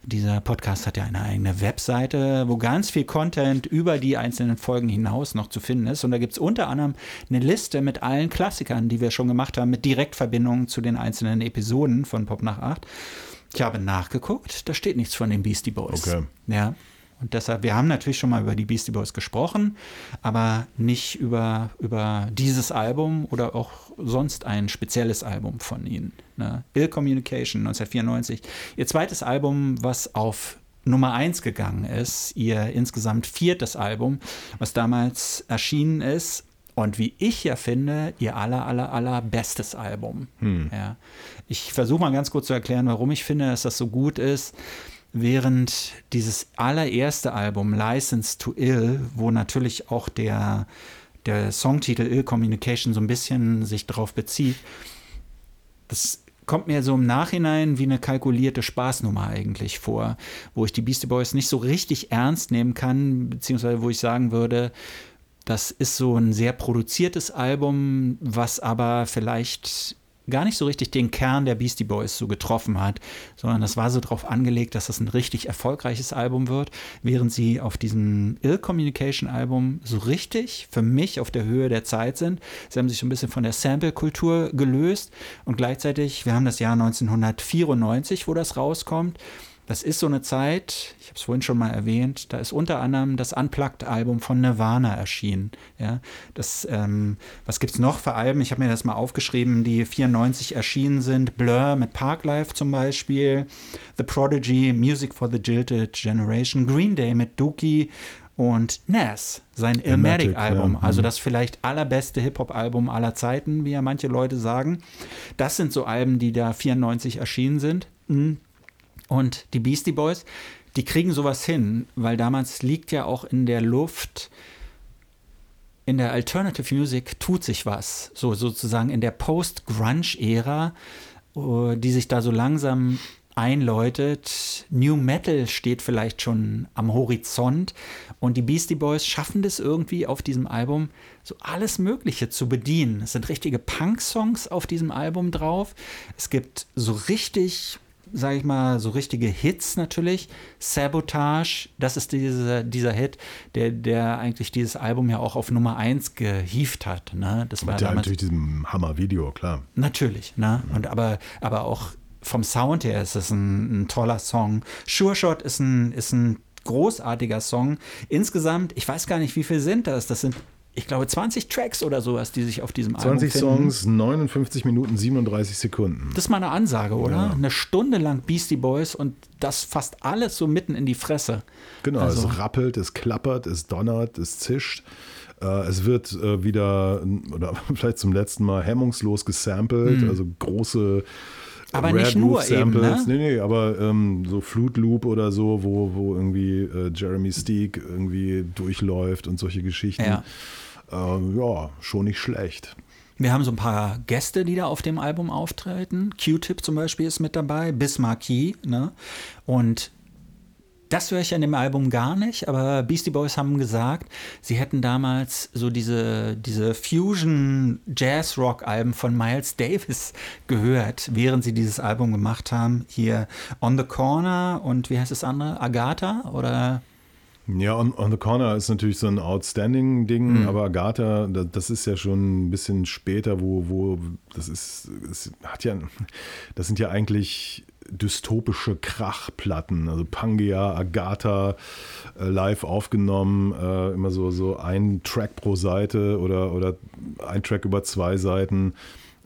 dieser Podcast hat ja eine eigene Webseite, wo ganz viel Content über die einzelnen Folgen hinaus noch zu finden ist. Und da gibt es unter anderem eine Liste mit allen Klassikern, die wir schon gemacht haben, mit Direktverbindungen zu den einzelnen Episoden von Pop nach 8. Ich habe nachgeguckt, da steht nichts von den Beastie Boys. Okay. Ja. Und deshalb, wir haben natürlich schon mal über die Beastie Boys gesprochen, aber nicht über, über dieses Album oder auch sonst ein spezielles Album von ihnen. Ne? Ill Communication 1994. Ihr zweites Album, was auf Nummer 1 gegangen ist, ihr insgesamt viertes Album, was damals erschienen ist. Und wie ich ja finde, ihr aller, aller, aller bestes Album. Hm. Ja. Ich versuche mal ganz kurz zu erklären, warum ich finde, dass das so gut ist während dieses allererste Album, License to Ill, wo natürlich auch der, der Songtitel Ill Communication so ein bisschen sich darauf bezieht, das kommt mir so im Nachhinein wie eine kalkulierte Spaßnummer eigentlich vor, wo ich die Beastie Boys nicht so richtig ernst nehmen kann, beziehungsweise wo ich sagen würde, das ist so ein sehr produziertes Album, was aber vielleicht gar nicht so richtig den Kern der Beastie Boys so getroffen hat, sondern das war so darauf angelegt, dass das ein richtig erfolgreiches Album wird, während sie auf diesem Ill Communication Album so richtig für mich auf der Höhe der Zeit sind. Sie haben sich so ein bisschen von der Sample-Kultur gelöst und gleichzeitig, wir haben das Jahr 1994, wo das rauskommt. Das ist so eine Zeit, ich habe es vorhin schon mal erwähnt, da ist unter anderem das Unplugged-Album von Nirvana erschienen. Ja, das, ähm, was gibt es noch für Alben? Ich habe mir das mal aufgeschrieben, die 94 erschienen sind. Blur mit Parklife zum Beispiel, The Prodigy, Music for the Jilted Generation, Green Day mit Dookie und Nas, sein Illmatic-Album. Ja. Also mhm. das vielleicht allerbeste Hip-Hop-Album aller Zeiten, wie ja manche Leute sagen. Das sind so Alben, die da 94 erschienen sind. Mhm. Und die Beastie Boys, die kriegen sowas hin, weil damals liegt ja auch in der Luft, in der Alternative Music tut sich was. So sozusagen in der Post-Grunge-Ära, äh, die sich da so langsam einläutet. New Metal steht vielleicht schon am Horizont und die Beastie Boys schaffen das irgendwie auf diesem Album, so alles Mögliche zu bedienen. Es sind richtige Punk-Songs auf diesem Album drauf. Es gibt so richtig sage ich mal, so richtige Hits natürlich. Sabotage, das ist diese, dieser Hit, der, der eigentlich dieses Album ja auch auf Nummer 1 gehievt hat. Ne? Das war ja, natürlich diesem Hammer-Video, klar. Natürlich, ne? Und aber, aber auch vom Sound her ist es ein, ein toller Song. Sure Shot ist ein, ist ein großartiger Song. Insgesamt, ich weiß gar nicht, wie viel sind das. Das sind ich glaube, 20 Tracks oder sowas, die sich auf diesem 20 Album 20 Songs, 59 Minuten, 37 Sekunden. Das ist mal eine Ansage, oder? Ja. Eine Stunde lang Beastie Boys und das fast alles so mitten in die Fresse. Genau, also. es rappelt, es klappert, es donnert, es zischt. Äh, es wird äh, wieder, oder vielleicht zum letzten Mal, hemmungslos gesampelt, mhm. also große aber Rare nicht nur eben, ne? Nee, nee, aber ähm, so Flute Loop oder so, wo, wo irgendwie äh, Jeremy Steak irgendwie durchläuft und solche Geschichten. Ja. Ähm, ja, schon nicht schlecht. Wir haben so ein paar Gäste, die da auf dem Album auftreten. Q-Tip zum Beispiel ist mit dabei, Bismarck ne? Und das höre ich an dem Album gar nicht, aber Beastie Boys haben gesagt, sie hätten damals so diese, diese Fusion-Jazz-Rock-Alben von Miles Davis gehört, während sie dieses Album gemacht haben. Hier On the Corner und wie heißt das andere? Agatha oder ja, on, on, the Corner ist natürlich so ein Outstanding-Ding, mhm. aber Agatha, das ist ja schon ein bisschen später, wo, wo das ist, es hat ja, das sind ja eigentlich dystopische Krachplatten, also Pangea, Agatha, äh, live aufgenommen, äh, immer so, so ein Track pro Seite oder, oder ein Track über zwei Seiten,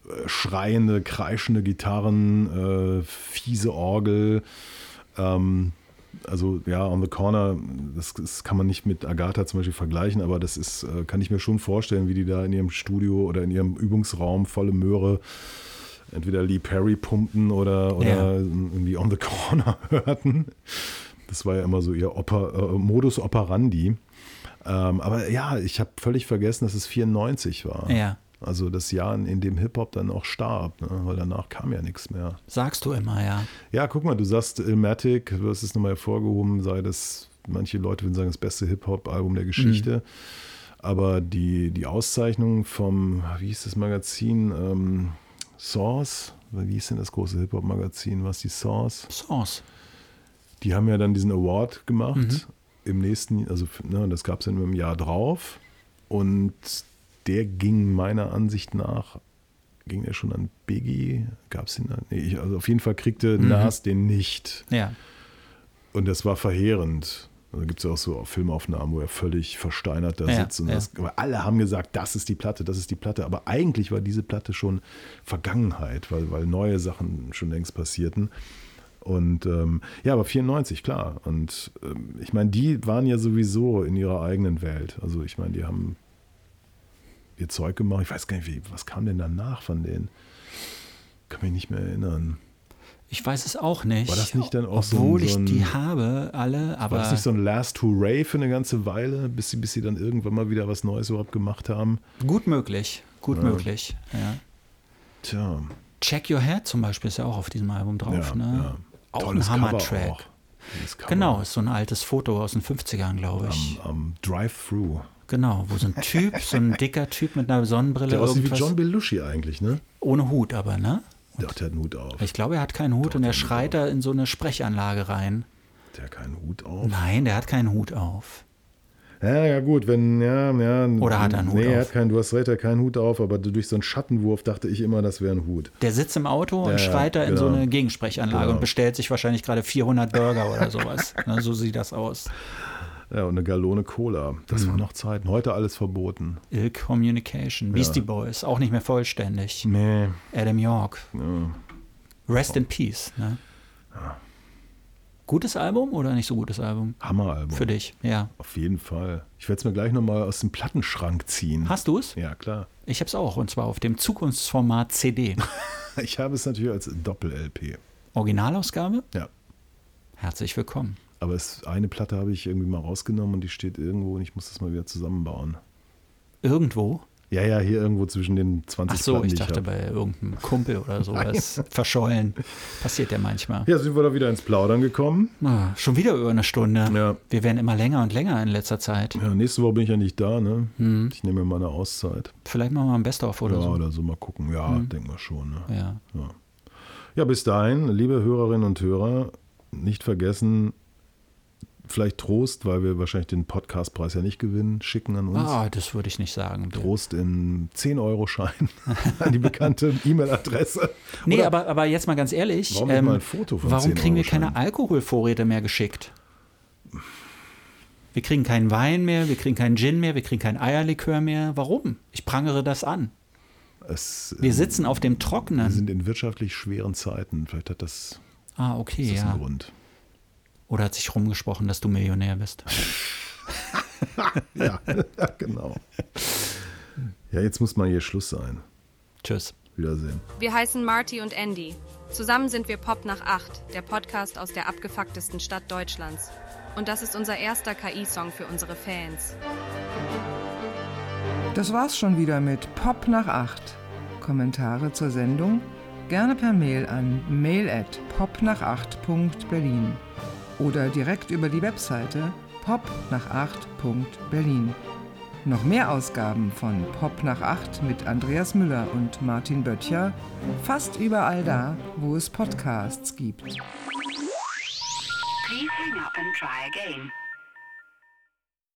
äh, schreiende, kreischende Gitarren, äh, fiese Orgel. Ähm, also ja, On the Corner, das, das, kann man nicht mit Agatha zum Beispiel vergleichen, aber das ist, äh, kann ich mir schon vorstellen, wie die da in ihrem Studio oder in ihrem Übungsraum volle Möhre entweder Lee Perry pumpten oder, oder ja. irgendwie On the Corner hörten. Das war ja immer so ihr Oper, äh, Modus operandi. Ähm, aber ja, ich habe völlig vergessen, dass es 94 war. Ja. Also das Jahr, in dem Hip-Hop dann auch starb, ne? weil danach kam ja nichts mehr. Sagst du immer, ja. Ja, guck mal, du sagst Ilmatic, du hast es nochmal hervorgehoben, sei das, manche Leute würden sagen, das beste Hip-Hop-Album der Geschichte. Mhm. Aber die, die Auszeichnung vom, wie hieß das Magazin, ähm, Source, wie hieß denn das große Hip-Hop-Magazin, was die Source? Source. Die haben ja dann diesen Award gemacht mhm. im nächsten, also ne, das gab es dann im Jahr drauf. Und der ging meiner Ansicht nach, ging der schon an Biggie? Gab es den? Nee, also auf jeden Fall kriegte mhm. Nas den nicht. Ja. Und das war verheerend. Da gibt es ja auch so Filmaufnahmen, wo er völlig versteinert da ja, sitzt. Und ja. das, aber alle haben gesagt, das ist die Platte, das ist die Platte. Aber eigentlich war diese Platte schon Vergangenheit, weil, weil neue Sachen schon längst passierten. Und ähm, ja, aber 94, klar. Und ähm, ich meine, die waren ja sowieso in ihrer eigenen Welt. Also ich meine, die haben ihr Zeug gemacht. Ich weiß gar nicht, wie, was kam denn danach von denen? Kann mich nicht mehr erinnern. Ich weiß es auch nicht. War das nicht dann auch Obwohl so, so ein, ich die habe, alle, aber. War das nicht so ein Last Hooray für eine ganze Weile, bis sie, bis sie dann irgendwann mal wieder was Neues überhaupt gemacht haben? Gut möglich, gut ja. möglich, ja. Tja. Check Your Head zum Beispiel ist ja auch auf diesem Album drauf, ja, ne? Auch Tolles ein Hammer-Track. Genau, ist so ein altes Foto aus den 50ern, glaube ich. Am, am Drive-Thru. Genau, wo so ein Typ, so ein dicker Typ mit einer Sonnenbrille. Der aussieht wie John Belushi eigentlich, ne? Ohne Hut aber, ne? Doch, der hat einen Hut auf. Ich glaube, er hat keinen Hut Doch, und er schreit da in so eine Sprechanlage rein. Der hat keinen Hut auf? Nein, der hat keinen Hut auf. Ja, ja, gut, wenn, ja, ja. Oder hat er einen Hut nee, auf? Er hat keinen, du hast recht, er hat keinen Hut auf, aber durch so einen Schattenwurf dachte ich immer, das wäre ein Hut. Der sitzt im Auto und ja, schreit da in genau. so eine Gegensprechanlage genau. und bestellt sich wahrscheinlich gerade 400 Burger oder sowas. Na, so sieht das aus. Ja, und eine Gallone Cola. Das mhm. waren noch Zeiten. Heute alles verboten. Ill Communication. Beastie ja. Boys. Auch nicht mehr vollständig. Nee. Adam York. Ja. Rest in Peace. Ne? Ja. Gutes Album oder nicht so gutes Album? Hammeralbum. Für dich, ja. Auf jeden Fall. Ich werde es mir gleich nochmal aus dem Plattenschrank ziehen. Hast du es? Ja, klar. Ich habe es auch und zwar auf dem Zukunftsformat CD. ich habe es natürlich als Doppel-LP. Originalausgabe? Ja. Herzlich willkommen. Aber es, eine Platte habe ich irgendwie mal rausgenommen und die steht irgendwo und ich muss das mal wieder zusammenbauen. Irgendwo? Ja, ja, hier irgendwo zwischen den 20 Ach so, Platten, ich dachte hab. bei irgendeinem Kumpel oder sowas. Verschollen. Passiert ja manchmal. Ja, sind wir da wieder ins Plaudern gekommen. Ah, schon wieder über eine Stunde. Ja. Wir werden immer länger und länger in letzter Zeit. Ja, nächste Woche bin ich ja nicht da, ne? Hm. Ich nehme mir mal eine Auszeit. Vielleicht machen wir ein Best-of oder ja, so. oder so mal gucken. Ja, denken wir schon. Ne? Ja. Ja. ja, bis dahin, liebe Hörerinnen und Hörer, nicht vergessen, vielleicht Trost, weil wir wahrscheinlich den Podcastpreis ja nicht gewinnen, schicken an uns. Ah, das würde ich nicht sagen. Trost in 10-Euro-Schein an die bekannte E-Mail-Adresse. Nee, Oder- aber, aber jetzt mal ganz ehrlich. ähm, Warum nicht mal ein Foto von Warum kriegen wir 10-Euro-Schein? keine Alkoholvorräte mehr geschickt? Wir kriegen keinen Wein mehr, wir kriegen keinen Gin mehr, wir kriegen kein Eierlikör mehr. Warum? Ich prangere das an. Es, Wir äh, sitzen auf dem wir Trockenen. sind in wirtschaftlich schweren Zeiten. Vielleicht hat das, Ah, okay, ist das ja. ein Grund. Oder hat sich rumgesprochen, dass du Millionär bist? Ja, genau. Ja, jetzt muss mal hier Schluss sein. Tschüss. Wiedersehen. Wir heißen Marty und Andy. Zusammen sind wir Pop nach 8, der Podcast aus der abgefucktesten Stadt Deutschlands. Und das ist unser erster KI-Song für unsere Fans. Das war's schon wieder mit Pop nach 8. Kommentare zur Sendung gerne per Mail an mail at popnach8.berlin oder direkt über die Webseite popnach8.berlin. Noch mehr Ausgaben von Pop nach 8 mit Andreas Müller und Martin Böttcher fast überall da, wo es Podcasts gibt. Please hang up and try again.